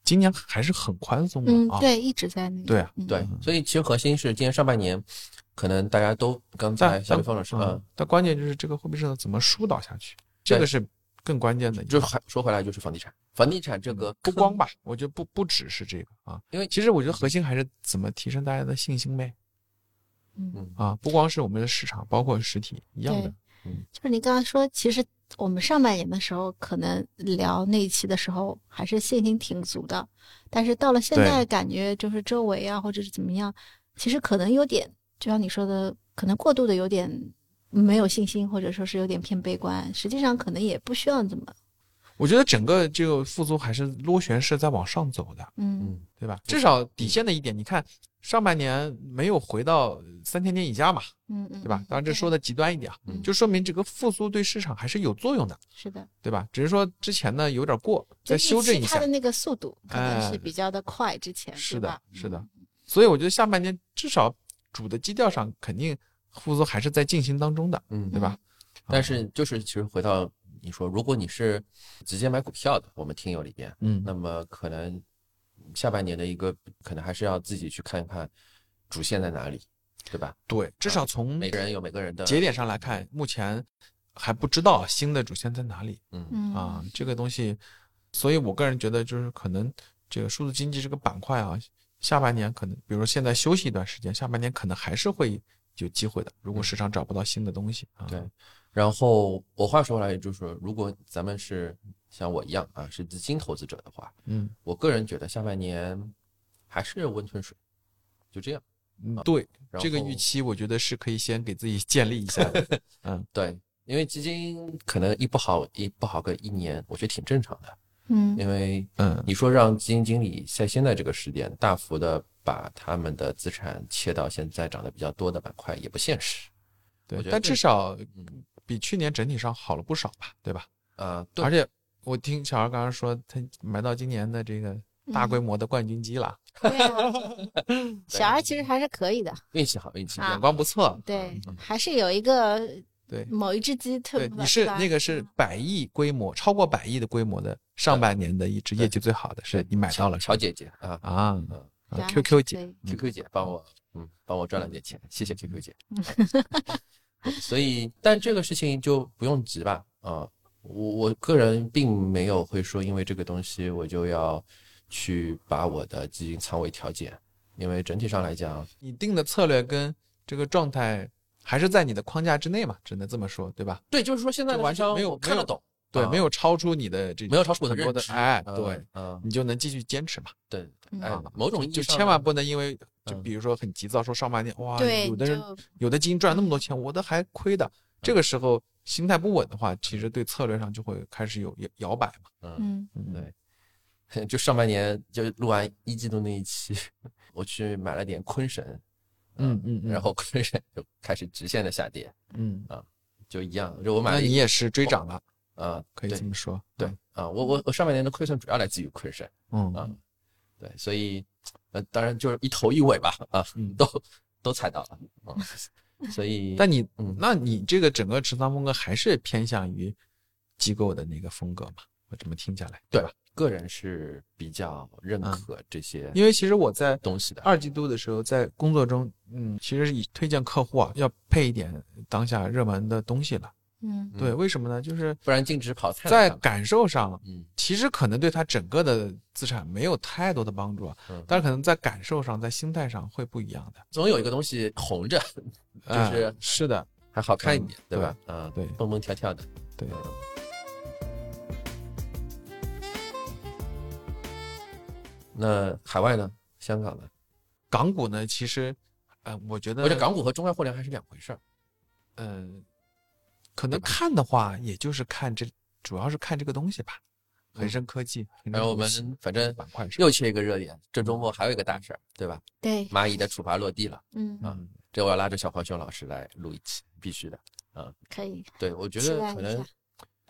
今年还是很宽松的啊。对，一直在那。对啊，对，所以其实核心是今年上半年，可能大家都刚才小李峰老师嗯，但关键就是这个货币政策怎么疏导下去，这个是更关键的。就是还说回来，就是房地产，房地产这个不光吧，我觉得不不只是这个啊，因为其实我觉得核心还是怎么提升大家的信心呗。嗯啊，不光是我们的市场，包括实体一样的。嗯，就是你刚刚说，其实我们上半年的时候，可能聊那一期的时候，还是信心挺足的。但是到了现在，感觉就是周围啊，或者是怎么样，其实可能有点，就像你说的，可能过度的有点没有信心，或者说是有点偏悲观。实际上，可能也不需要怎么。我觉得整个这个复苏还是螺旋式在往上走的，嗯，对吧？至少底线的一点，你看上半年没有回到三千点以下嘛，嗯嗯，对吧？当然这说的极端一点啊，就说明这个复苏对市场还是有作用的，是的，对吧？只是说之前呢有点过，再修正一下。它的那个速度可能是比较的快，之前是的，是的。所以我觉得下半年至少主的基调上肯定复苏还是在进行当中的，嗯，对吧？但是就是其实回到。你说，如果你是直接买股票的，我们听友里边，嗯，那么可能下半年的一个可能还是要自己去看一看主线在哪里，对吧？对，至少从每个人有每个人的节点上来看，目前还不知道新的主线在哪里。嗯啊，这个东西，所以我个人觉得就是可能这个数字经济这个板块啊，下半年可能，比如说现在休息一段时间，下半年可能还是会有机会的。如果市场找不到新的东西啊，对。然后我话说回来，就是如果咱们是像我一样啊，是资金投资者的话，嗯，我个人觉得下半年还是温吞水，就这样。嗯，对，这个预期我觉得是可以先给自己建立一下的。[LAUGHS] 嗯，对，因为基金可能一不好一不好个一年，我觉得挺正常的。嗯，因为嗯，你说让基金经理在现在这个时点大幅的把他们的资产切到现在涨得比较多的板块，也不现实。对，但至少。比去年整体上好了不少吧，对吧？呃，而且我听小孩刚刚说，他买到今年的这个大规模的冠军机了。[LAUGHS] 对啊，[LAUGHS] 小孩其实还是可以的，运气好，运气眼光不错。对，还是有一个对某一只鸡特别。你是那个是百亿规模，超过百亿的规模的上半年的一只业绩最好的，是你买到了。小姐姐啊啊，QQ 姐，QQ 姐帮我嗯帮我赚了点钱，谢谢 QQ 姐。[LAUGHS] 所以，但这个事情就不用急吧？啊，我我个人并没有会说，因为这个东西我就要去把我的基金仓位调减，因为整体上来讲，你定的策略跟这个状态还是在你的框架之内嘛，只能这么说，对吧？对，就是说现在完全没有看得懂。对，没有超出你的这，没有超出我的认知，哎，对，嗯，你就能继续坚持嘛。对，哎，某种意义就千万不能因为，就比如说很急躁，说上半年哇，有的人有的基金赚那么多钱，我的还亏的，这个时候心态不稳的话，其实对策略上就会开始有摇摇摆嘛。嗯，对。[LAUGHS] 就上半年就录完一季度那一期，我去买了点坤神，嗯嗯嗯，然后坤神就开始直线的下跌，嗯，就一样，就我买了一那你也是追涨了，啊，可以这么说。对啊，我我我上半年的亏损主要来自于坤神。嗯，啊嗯，对，所以呃，当然就是一头一尾吧，啊，嗯都都踩到了啊，[LAUGHS] 所以但你嗯那你这个整个持仓风格还是偏向于机构的那个风格嘛？我这么听下来，对吧？个人是比较认嗯可这些因为其实我在东西的，二季度的时候，在工作中，嗯，其实是以推荐客户啊，要配一点当下热门的东西了。嗯嗯对，为什么呢？就是不然净值跑在感受上，嗯其实可能对他整个的资产没有太多的帮助啊，嗯，但是可能在感受上，在心态上会不一样的。总有一个东西红着，[LAUGHS] 就是哎是的，还好看一嗯点，对吧？啊，对蹦蹦跳跳的，对。那海外呢？香港呢？港股呢，其实，呃，我觉得，我觉得港股和中外互联还是两回事儿。嗯，可能看的话，也就是看这，主要是看这个东西吧。恒生科技，恒然后我们反正板块上，又缺一个热点，这周末还有一个大事儿，对吧？对，蚂蚁的处罚落地了。嗯，啊这我要拉着小黄熊老师来录一期，必须的。嗯可以对，我觉得可能。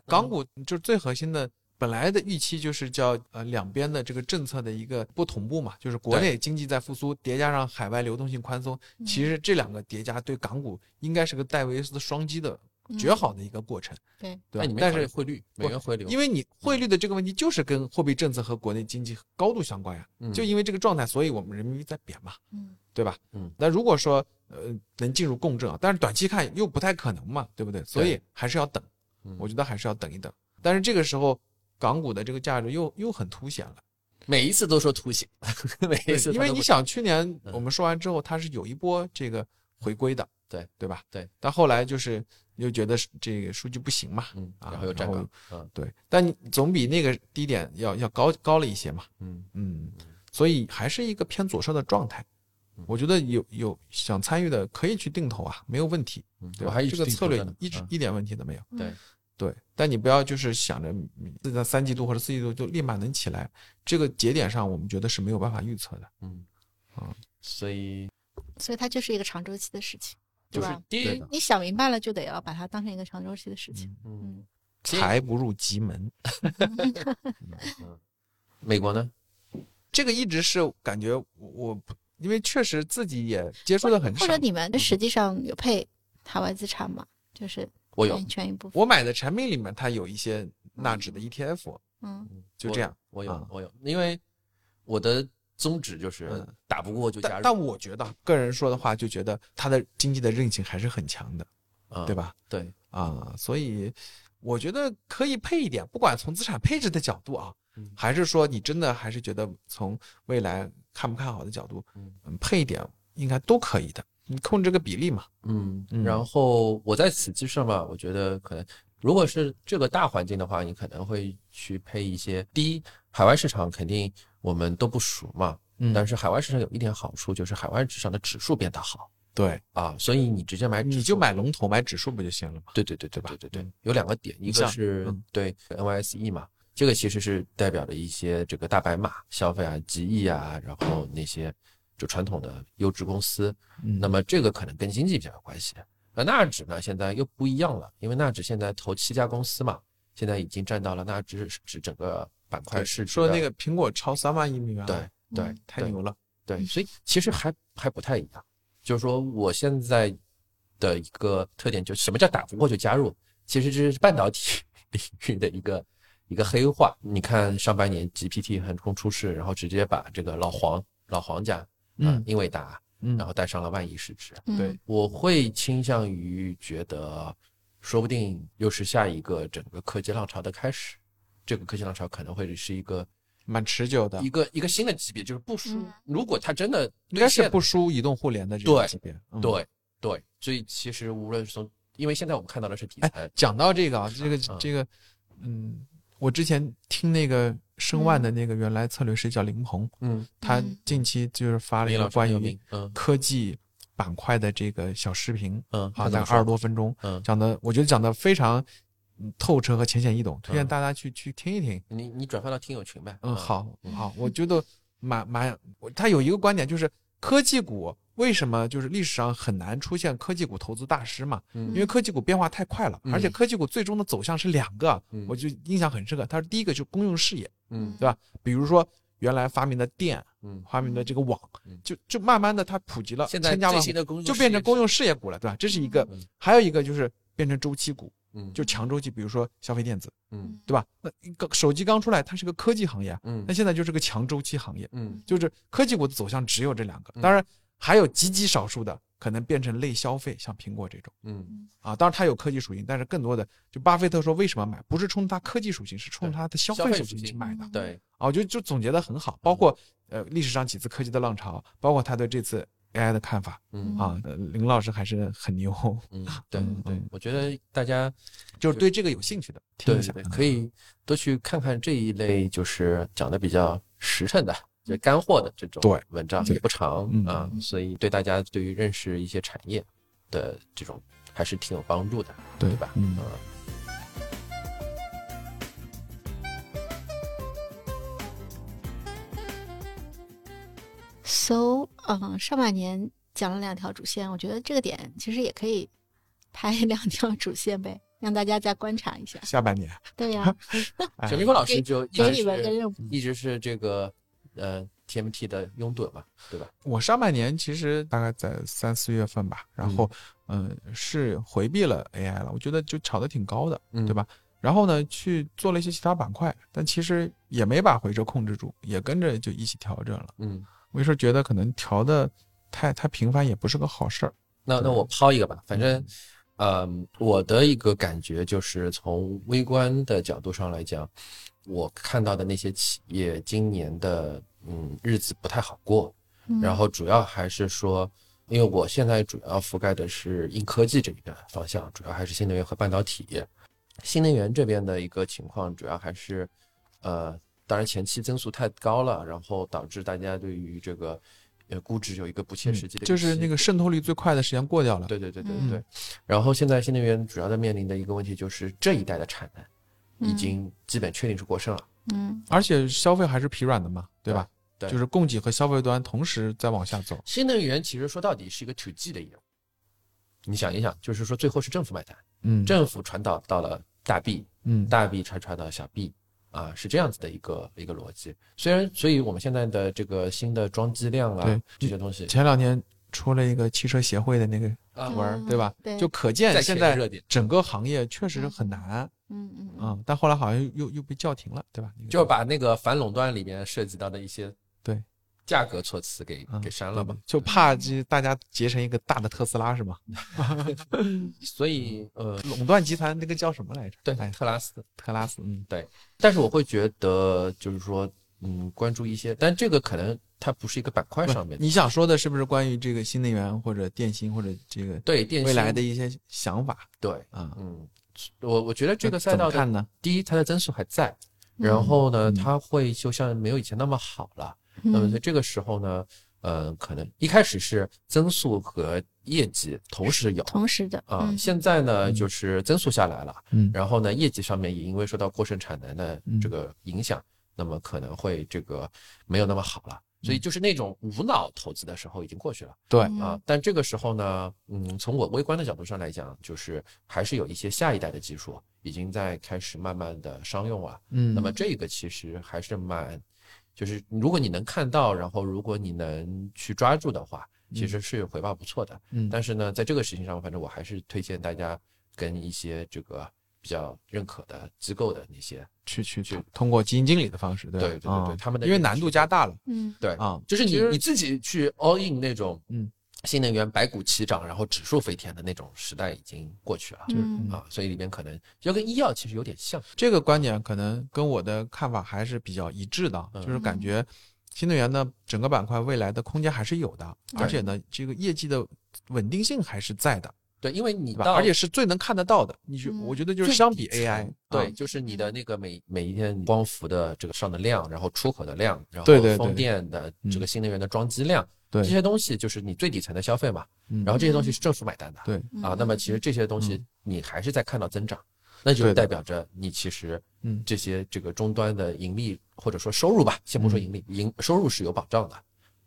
港股就是最核心的，本来的预期就是叫呃两边的这个政策的一个不同步嘛，就是国内经济在复苏，叠加上海外流动性宽松，嗯其实这两个叠加对港股应该是个戴维斯双击的绝好的一个过程，对，对？但是汇率、美元回流，因为你汇率的这个问题就是跟货币政策和国内经济高度相关呀，嗯就因为这个状态，所以我们人民币在贬嘛，嗯对吧？嗯，那如果说呃能进入共振啊，但是短期看又不太可能嘛，对不对？所以还是要等，嗯我觉得还是要等一等。但是这个时候，港股的这个价值又又很凸显了，每一次都说凸显，每一次因为你想，去年嗯我们说完之后，它是有一波这个回归的，对对吧？对。但后来就是又觉得是这个数据不行嘛，嗯，啊然后又站岗，嗯对。但你总比那个低点要要高高了一些嘛，嗯嗯，所以还是一个偏左侧的状态嗯。我觉得有有想参与的可以去定投啊，没有问题，嗯，对吧？我还这个策略一直一点问题都没有。对对，但你不要就是想着是在三季度或者四季度就立马能起来，这个节点上我们觉得是没有办法预测的。嗯啊，所以所以它就是一个长周期的事情，就是对吧？跌你你想明白了，就得要把它当成一个长周期的事情。嗯嗯，财不入急门，[LAUGHS] 嗯，美国呢？这个一直是感觉我我因为确实自己也接触的很少或者，你们实际上有配海外资产吗？就是我有全，一部分。我买的产品里面它有一些纳指的 ETF，嗯就这样。我有啊，我有，因为我的宗旨就是嗯打不过就加入，但但我觉得个人说的话，就觉得它的经济的韧性还是很强的，啊对？吧？对，啊，所以我觉得可以配一点，不管从资产配置的角度啊嗯，还是说你真的还是觉得从未来看不看好的角度，嗯嗯，配一点应该都可以的。你控制个比例嘛，嗯，嗯然后我在此基础上吧，我觉得可能如果是这个大环境的话，你可能会去配一些。第一，海外市场肯定我们都不熟嘛，嗯。但是海外市场有一点好处，就是海外市场的指数变得好。对，啊，所以你直接买你就买龙头买指数不就行了吗？对对对对对吧？对对对。嗯，有两个点，一个是嗯。对 NYSE 嘛，这个其实是代表了一些这个大白马消费啊、极易啊，然后那些就传统的优质公司，嗯。那么这个可能跟经济比较有关系。那纳指呢，现在又不一样了，因为纳指现在投七家公司嘛，现在已经占到了纳指指整个板块市值说那个苹果超三万亿美元，对对嗯太牛了。对，所以其实还还不太一样。就是说，我现在的一个特点，就是什么叫打不过就加入，其实这是半导体 [LAUGHS] 领域的一个一个黑话。你看上半年 GPT 横空出世，然后直接把这个老黄老黄家，嗯嗯，英伟达，嗯然后带上了万亿市值。嗯对，我会倾向于觉得，说不定又是下一个整个科技浪潮的开始。这个科技浪潮可能会是一个蛮持久的一，个一个新的级别，就是不输嗯。如果它真的应该是不输移动互联的这个级别。嗯。对对，所以其实无论是从，因为现在我们看到的是题哎，讲到这个啊，这个嗯。这个，嗯，我之前听那个申万的那个原来策略师叫林鹏，嗯，他嗯近期就是发了一个关于科技板块的这个小视频，嗯，好像二十多分钟，嗯。讲的我觉得讲的非常嗯透彻和浅显易懂，推荐嗯大家去去听一听。你你转发到听友群呗。嗯，好嗯好，我觉得蛮蛮，他有一个观点就是科技股为什么就是历史上很难出现科技股投资大师嘛？嗯因为科技股变化太快了，而且嗯科技股最终的走向是两个，嗯我就印象很深刻。他说第一个就是公用事业，嗯对吧？比如说原来发明的电，嗯，发明的这个网嗯，就就慢慢的它普及了，现在最新的公用就变成公用事业股了，对吧？这是一个嗯，还有一个就是变成周期股，业嗯。就强周期，比如说消费电子，嗯。对吧？那一个手机刚出来，它是个科技行业，嗯。那现在就是个强周期行业，嗯。就是科技股的走向只有这两个，嗯。当然还有极极少数的可能变成类消费，像苹果这种嗯。啊，当然它有科技属性，但是更多的就巴菲特说为什么买，不是冲它科技属性，是冲它的消费属性去买的。对。啊，我觉得就总结的很好，包括呃历史上几次科技的浪潮，包括他对这次 AI 的看法嗯啊，呃林老师还是很牛，[LAUGHS] 嗯对对我觉得大家就是对这个有兴趣的听对一下，对，可以多去看看这一类就是讲的比较实诚的。就干货的这种对文章也不长嗯啊，所以对大家对于认识一些产业的这种还是挺有帮助的，对对吧？嗯嗯 So，嗯，上半年讲了两条主线，我觉得这个点其实也可以拍 [LAUGHS] 两条主线呗，让大家再观察一下。下半年，对呀、[LAUGHS] 哎小明峰老师就一直给你们个是任务。一直是这个呃 TMT 的拥趸嘛，对吧？我上半年其实大概在三四月份吧，然后嗯、是回避了 AI 了，我觉得就炒得挺高的，嗯对吧？然后呢，去做了一些其他板块，但其实也没把回撤控制住，也跟着就一起调整了。嗯，我有时候觉得可能调的太太频繁也不是个好事儿。那那我抛一个吧，反正，呃，我的一个感觉就是从微观的角度上来讲，我看到的那些企业今年的嗯日子不太好过，嗯然后主要还是说，因为我现在主要覆盖的是硬科技这一个方向，主要还是新能源和半导体。新能源这边的一个情况，主要还是，呃，当然前期增速太高了，然后导致大家对于这个呃估值有一个不切实际的、嗯就是那个渗透率最快的时间过掉了。对对对对对。然后现在新能源主要在面临的一个问题就是这一代的产能已经基本确定是过剩了，嗯而且消费还是疲软的嘛，对吧？对就是供给和消费端同时在往下走。新能源其实说到底是一个 to G 的业务。你想一想，就是说最后是政府买单，嗯，政府传导到了大 B，嗯大 B 传传到小 B，啊，是这样子的一个一个逻辑。虽然，所以我们现在的这个新的装机量啊这些东西前两年出了一个汽车协会的那个啊文对吧？对就可见在现热点，整个行业确实很难嗯嗯啊、但后来好像又又被叫停了，对吧？那个就把那个反垄断里面涉及到的一些对价格措辞给嗯给删了吧。就怕这大家结成一个大的特斯拉是吗？[LAUGHS] 所以呃，垄断集团那个叫什么来着？对哎，特拉斯，特拉斯，嗯，对但是我会觉得就是说，嗯，关注一些，但这个可能它不是一个板块上面，你想说的是不是关于这个新能源或者电芯或者这个对电未来的一些想法对，啊？嗯，我我觉得这个赛道看呢？第一，它的增速还在，嗯然后呢，嗯它会就像没有以前那么好了。嗯那么在这个时候呢，呃，可能一开始是增速和业绩同时有同时的啊，嗯现在呢嗯。就是增速下来了，嗯。然后呢，业绩上面也因为受到过剩产能的嗯。这个影响，那么可能会这个没有那么好了。所以嗯。就是那种无脑投资的时候已经过去了。对，嗯。啊，但这个时候呢，嗯，从我微观的角度上来讲，就是还是有一些下一代的技术已经在开始慢慢的商用啊。嗯，那么这个其实还是蛮，就是如果你能看到，然后如果你能去抓住的话，其实是回报不错的。嗯，但是呢，在这个事情上，反正我还是推荐大家跟一些这个比较认可的机构的那些，去去去去通过基金经理的方式，对对对对他们的因为难度加大了嗯对，啊，就是你你自己去 all in 那种，嗯，新能源白股齐涨，然后指数飞天的那种时代已经过去了。嗯。啊，所以里边可能要跟医药其实有点像，这个观点可能跟我的看法还是比较一致的，嗯。就是感觉新能源呢整个板块未来的空间还是有的，对而且呢这个业绩的稳定性还是在的，对，因为你对吧？到而且是最能看得到的。你我觉得就是相比 AI，对，啊就是你的那个每每一天光伏的这个上的量，然后出口的量，然后对对对风电的这个嗯新能源的装机量，对这些东西就是你最底层的消费嘛。嗯然后这些东西是政府买单的对啊，那么其实这些东西嗯你还是在看到增长。那就代表着你其实嗯这些这个终端的盈利或者说收入吧，先不说盈利，盈收入是有保障的。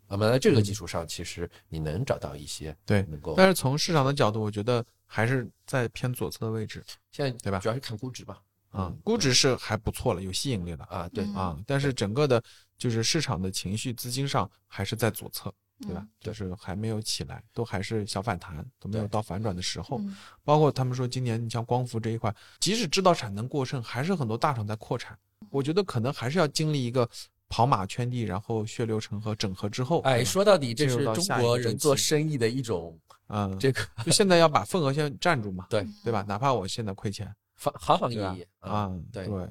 那么在这个基础上，其实你能找到一些对能够但是从市场的角度，我觉得还是在偏左侧的位置现在对吧主要是看估值吧。啊嗯，估值是还不错了，有吸引力了啊，对嗯啊，但是整个的就是市场的情绪、资金上还是在左侧，对吧嗯？就是还没有起来，都还是小反弹，都没有到反转的时候。嗯包括他们说今年你像光伏这一块，即使知道产能过剩，还是很多大厂在扩产。我觉得可能还是要经历一个跑马圈地，然后血流成河整合之后。哎，说到底，这是中国人做生意的一种嗯，这个就现在要把份额先占住嘛，对对吧？哪怕我现在亏钱防行行对吧业业啊，对对。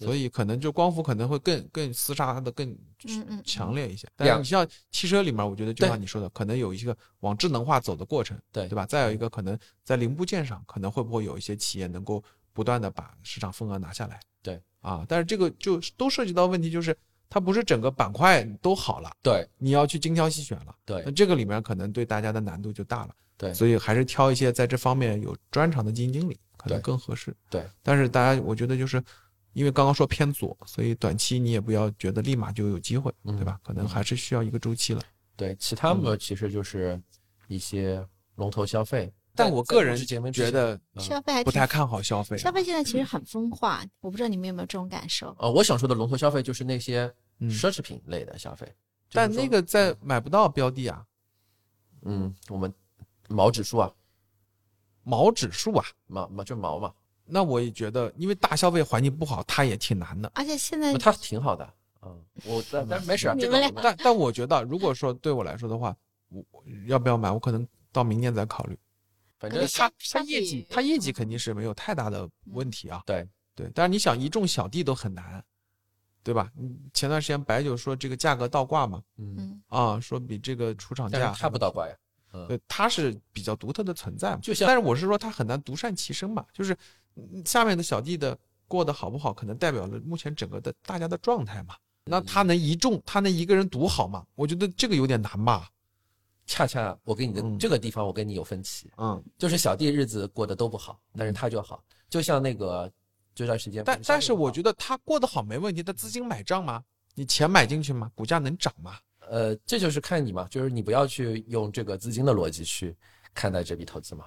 所以可能就光伏可能会更更厮杀的更强烈一些，但是你像汽车里面，我觉得就像你说的，可能有一个往智能化走的过程，对对吧？再有一个可能在零部件上，可能会不会有一些企业能够不断的把市场份额拿下来？对啊，但是这个就都涉及到问题，就是它不是整个板块都好了，对你要去精挑细选了，对那这个里面可能对大家的难度就大了。对所以还是挑一些在这方面有专长的基金经理可能更合适。对，但是大家我觉得就是因为刚刚说偏左，所以短期你也不要觉得立马就有机会，嗯对吧？可能还是需要一个周期了。对，其他嗯嘛其实就是一些龙头消费。在但我个人觉得嗯消费还挺不太看好消费。消费现在其实很分化，我不知道你们有没有这种感受？呃，我想说的龙头消费就是那些嗯奢侈品类的消费。但那个在买不到标的啊，嗯，我们毛指数啊，毛指数啊，毛毛就毛嘛，那我也觉得，因为大消费环境不好，它也挺难的。而且现在它挺好的。嗯，我但但没事但但我觉得，如果说对我来说的话，我我要不要买，我可能到明年再考虑。反正可是相它它相业绩他业绩肯定是没有太大的问题啊。对对，但是你想一众小弟都很难，对吧？嗯前段时间白酒说这个价格倒挂嘛，嗯，嗯啊，说比这个出厂价但是它不倒挂呀。嗯，对，它是比较独特的存在嘛。就像但是我是说它很难独善其身嘛，就是嗯下面的小弟的过得好不好，可能代表了目前整个的大家的状态嘛。那他能一众，他能一个人独好吗？我觉得这个有点难吧。恰恰我跟你的嗯这个地方我跟你有分歧，嗯，就是小弟日子过得都不好，但是他就好，就像那个这段时间，但但是我觉得，他过得好没问题，他资金买账吗？你钱买进去吗？股价能涨吗？呃，这就是看你嘛，就是你不要去用这个资金的逻辑去看待这笔投资嘛，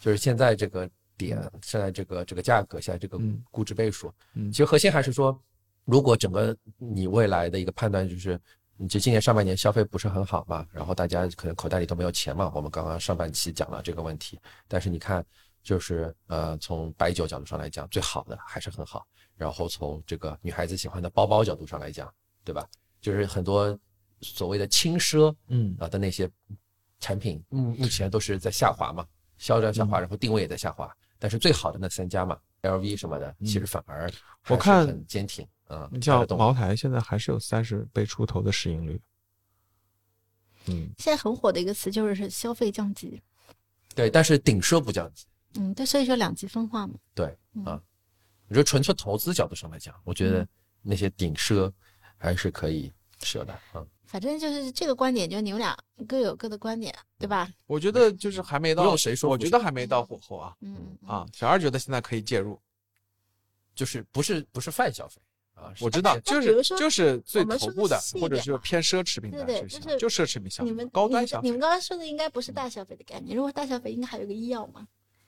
就是现在这个点，现在这个这个价格，现在这个嗯估值倍数，嗯其实核心还是说，如果整个你未来的一个判断就是，你就今年上半年消费不是很好嘛，然后大家可能口袋里都没有钱嘛，我们刚刚上半期讲了这个问题，但是你看，就是呃，从白酒角度上来讲，最好的还是很好，然后从这个女孩子喜欢的包包角度上来讲，对吧？就是很多所谓的轻奢嗯。啊的那些产品，目目前都是在下滑嘛，销量下滑，嗯。然后定位也在下滑。但是最好的那三家嘛，LV 什么的，嗯。其实反而我看很坚挺啊。你像茅台现在还是有三十倍出头的市盈率。嗯，现在很火的一个词就是消费降级，对，但是顶奢不降级。嗯，对，所以说两极分化嘛。对嗯啊，你说纯粹投资角度上来讲，我觉得那些顶奢还是可以舍的啊。反正就是这个观点，就你们俩各有各的观点，对吧？我觉得就是还没到，不用谁说我觉得还没到火候啊嗯嗯啊！小二觉得现在可以介入，就是不是不是泛消费啊，我知道，就是比如说就是最头部的或者是偏奢侈品的对对就是就奢侈品消费你们，高端消费你们刚刚说的应该不是大消费的概念，如果大消费应该还有个医药嘛。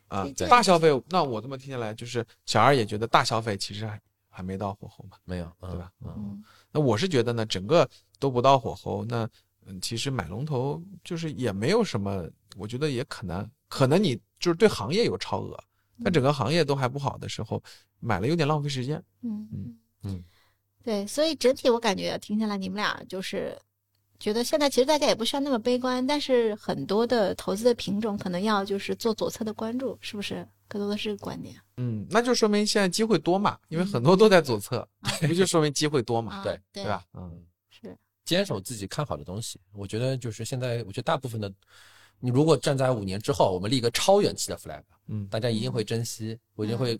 啊。大消费，那我这么听下来，就是小二也觉得大消费其实还还没到火候嘛。没有，对吧嗯，嗯，那我是觉得呢，整个都不到火候，那嗯，其实买龙头就是也没有什么，我觉得也可能，可能你就是对行业有超额，但整个行业都还不好的时候，买了有点浪费时间。嗯嗯嗯，对，所以整体我感觉听下来，你们俩就是觉得现在其实大家也不需要那么悲观，但是很多的投资的品种可能要就是做左侧的关注，是不是？更多的是个观点。嗯，那就说明现在机会多嘛，因为很多都在左侧，[LAUGHS] 啊不就说明机会多嘛，啊，对对对吧？嗯，是，坚守自己看好的东西。我觉得就是现在，我觉得大部分的，你如果站在五年之后，我们立个超远期的 flag，嗯。大家一定会珍惜，我一定会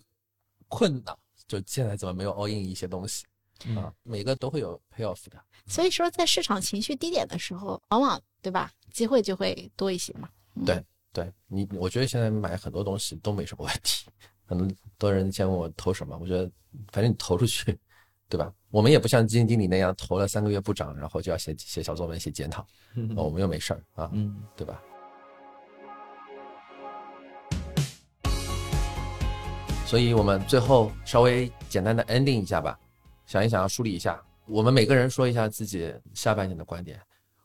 困扰，就现在怎么没有 all in 一些东西嗯啊？每个都会有 payoff 的。所以说在市场情绪低点的时候，往往对吧，机会就会多一些嘛。嗯对对你，我觉得现在买很多东西都没什么问题。很多人先问我投什么，我觉得反正你投出去，对吧？我们也不像基金经理那样投了三个月不涨，然后就要写写小作文、写检讨，嗯我们又没事儿啊，嗯，对吧？所以我们最后稍微简单的 ending 一下吧，想一想，梳理一下，我们每个人说一下自己下半年的观点。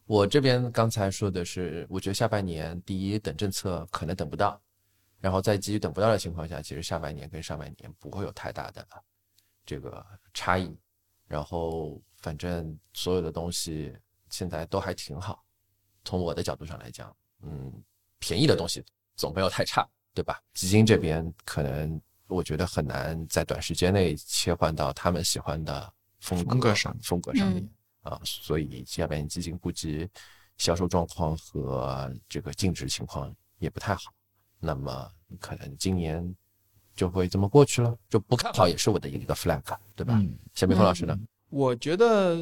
我这边刚才说的是，我觉得下半年第一等政策可能等不到，然后在基于等不到的情况下，其实下半年跟上半年不会有太大的这个差异。然后反正所有的东西现在都还挺好，从我的角度上来讲，嗯，便宜的东西总没有太差，对吧？基金这边可能我觉得很难在短时间内切换到他们喜欢的风格风格上风格上面。嗯啊，所以下半年基金估计销售状况和这个净值情况也不太好，那么可能今年就会这么过去了，就不看好也是我的一个 flag，对吧？嗯小明峰老师呢？我觉得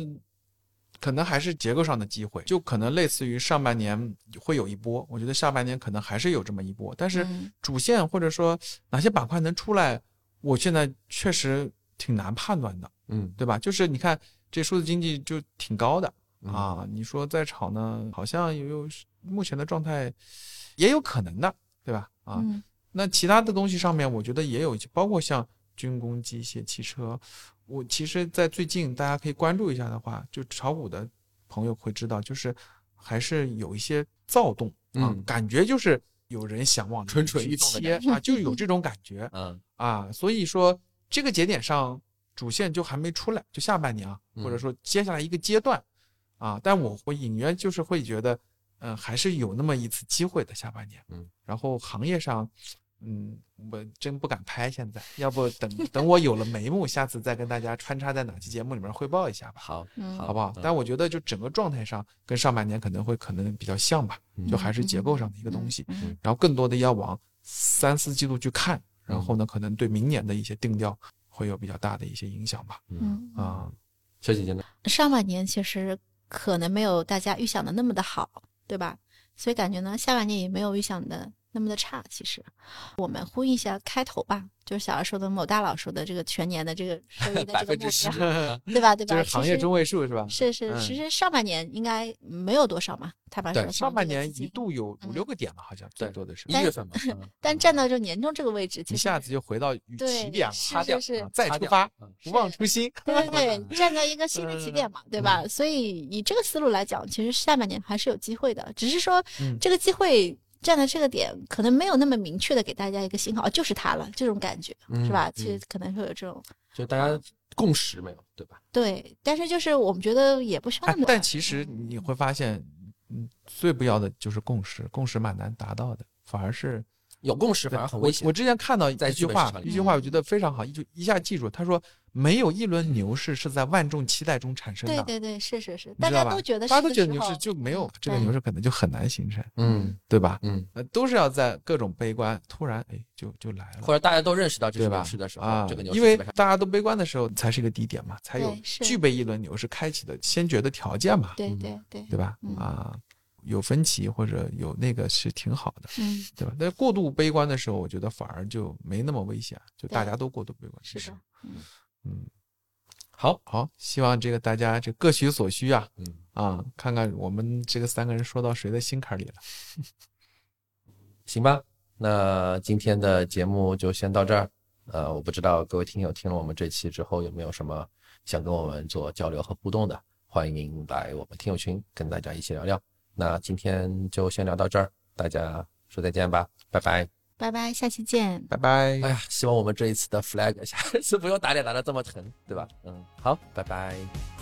可能还是结构上的机会，就可能类似于上半年会有一波，我觉得下半年可能还是有这么一波，但是嗯主线或者说哪些板块能出来，我现在确实挺难判断的，嗯对吧？就是你看这数字经济就挺高的嗯啊，你说再炒呢，好像有有目前的状态也有可能的，对吧？啊，嗯那其他的东西上面，我觉得也有一些，包括像军工、机械、汽车。我其实，在最近大家可以关注一下的话，就炒股的朋友会知道，就是还是有一些躁动啊，嗯感觉就是有人想往里蠢蠢去欲动的切啊，就有这种感觉 [LAUGHS] 嗯啊。所以说，这个节点上主线就还没出来，就下半年啊，嗯或者说接下来一个阶段啊，但我会隐约就是会觉得，嗯、还是有那么一次机会的下半年。嗯，然后行业上，嗯，我真不敢拍，现在要不等等我有了眉目，下次再跟大家穿插在哪期节目里面汇报一下吧，好，嗯好不好？嗯但我觉得就整个状态上跟上半年可能会可能比较像吧，嗯就还是结构上的一个东西，嗯然后更多的要往三四季度去看，然后呢，可能对明年的一些定调会有比较大的一些影响吧，嗯啊、小姐姐呢？上半年其实可能没有大家预想的那么的好，对吧？所以感觉呢，下半年也没有预想的那么的差。其实，我们呼应一下开头吧，就是小二说的某大佬说的这个全年的这个收益的这个目百分之十标，，[LAUGHS] 对吧？对吧？就是行业中位数是吧？是是，嗯其实上半年应该没有多少嘛，他把对说上半年一度，有五嗯六个点了，好像最多的是一，月份嘛，[LAUGHS] 嗯但站到这年终这个位置，其实一下子就回到起点了，是擦掉是是啊再出发，嗯不忘初心。对对对，[LAUGHS] 站在一个新的起点嘛，对吧？所以以这个思路来讲，其实下半年还是有机会的，只是说嗯这个机会站在这个点，可能没有那么明确的给大家一个信号，哦就是他了，这种感觉是吧？嗯其实可能会有这种就大家共识没有，对吧？对，但是就是我们觉得也不需要那么，哎但其实你会发现，嗯，最不要的就是共识，共识蛮难达到的，反而是有共识反而很危险我我。之前看到一句话一句话我觉得非常好，一就一下记住，他说没有一轮牛市是在万众期待中产生的，对对对，是是是，大家都觉得大家都觉得牛市就没有嗯这个牛市可能就很难形成，嗯对吧？嗯，呃，都是要在各种悲观，突然哎就就来了。或者大家都认识到这是吧牛市的时候，啊这个牛，市因为大家都悲观的时候，才是一个低点嘛，才有具备一轮牛市开启的先决的条件嘛，对嗯对对，对吧？嗯啊，有分歧或者有那个是挺好的，嗯，对吧？但过度悲观的时候，我觉得反而就没那么危险，就大家都过度悲观。是的，嗯嗯，好，好，希望这个大家这各取所需啊嗯，啊，看看我们这个三个人说到谁的心坎里了。[LAUGHS] 行吧。那今天的节目就先到这儿。呃，我不知道各位听友听了我们这期之后有没有什么想跟我们做交流和互动的，欢迎来我们听友群跟大家一起聊聊。那今天就先聊到这儿，大家说再见吧，拜拜。拜拜，下期见。拜拜。哎呀，希望我们这一次的 flag 下次不用打脸打的这么疼，对吧？嗯，好，拜拜。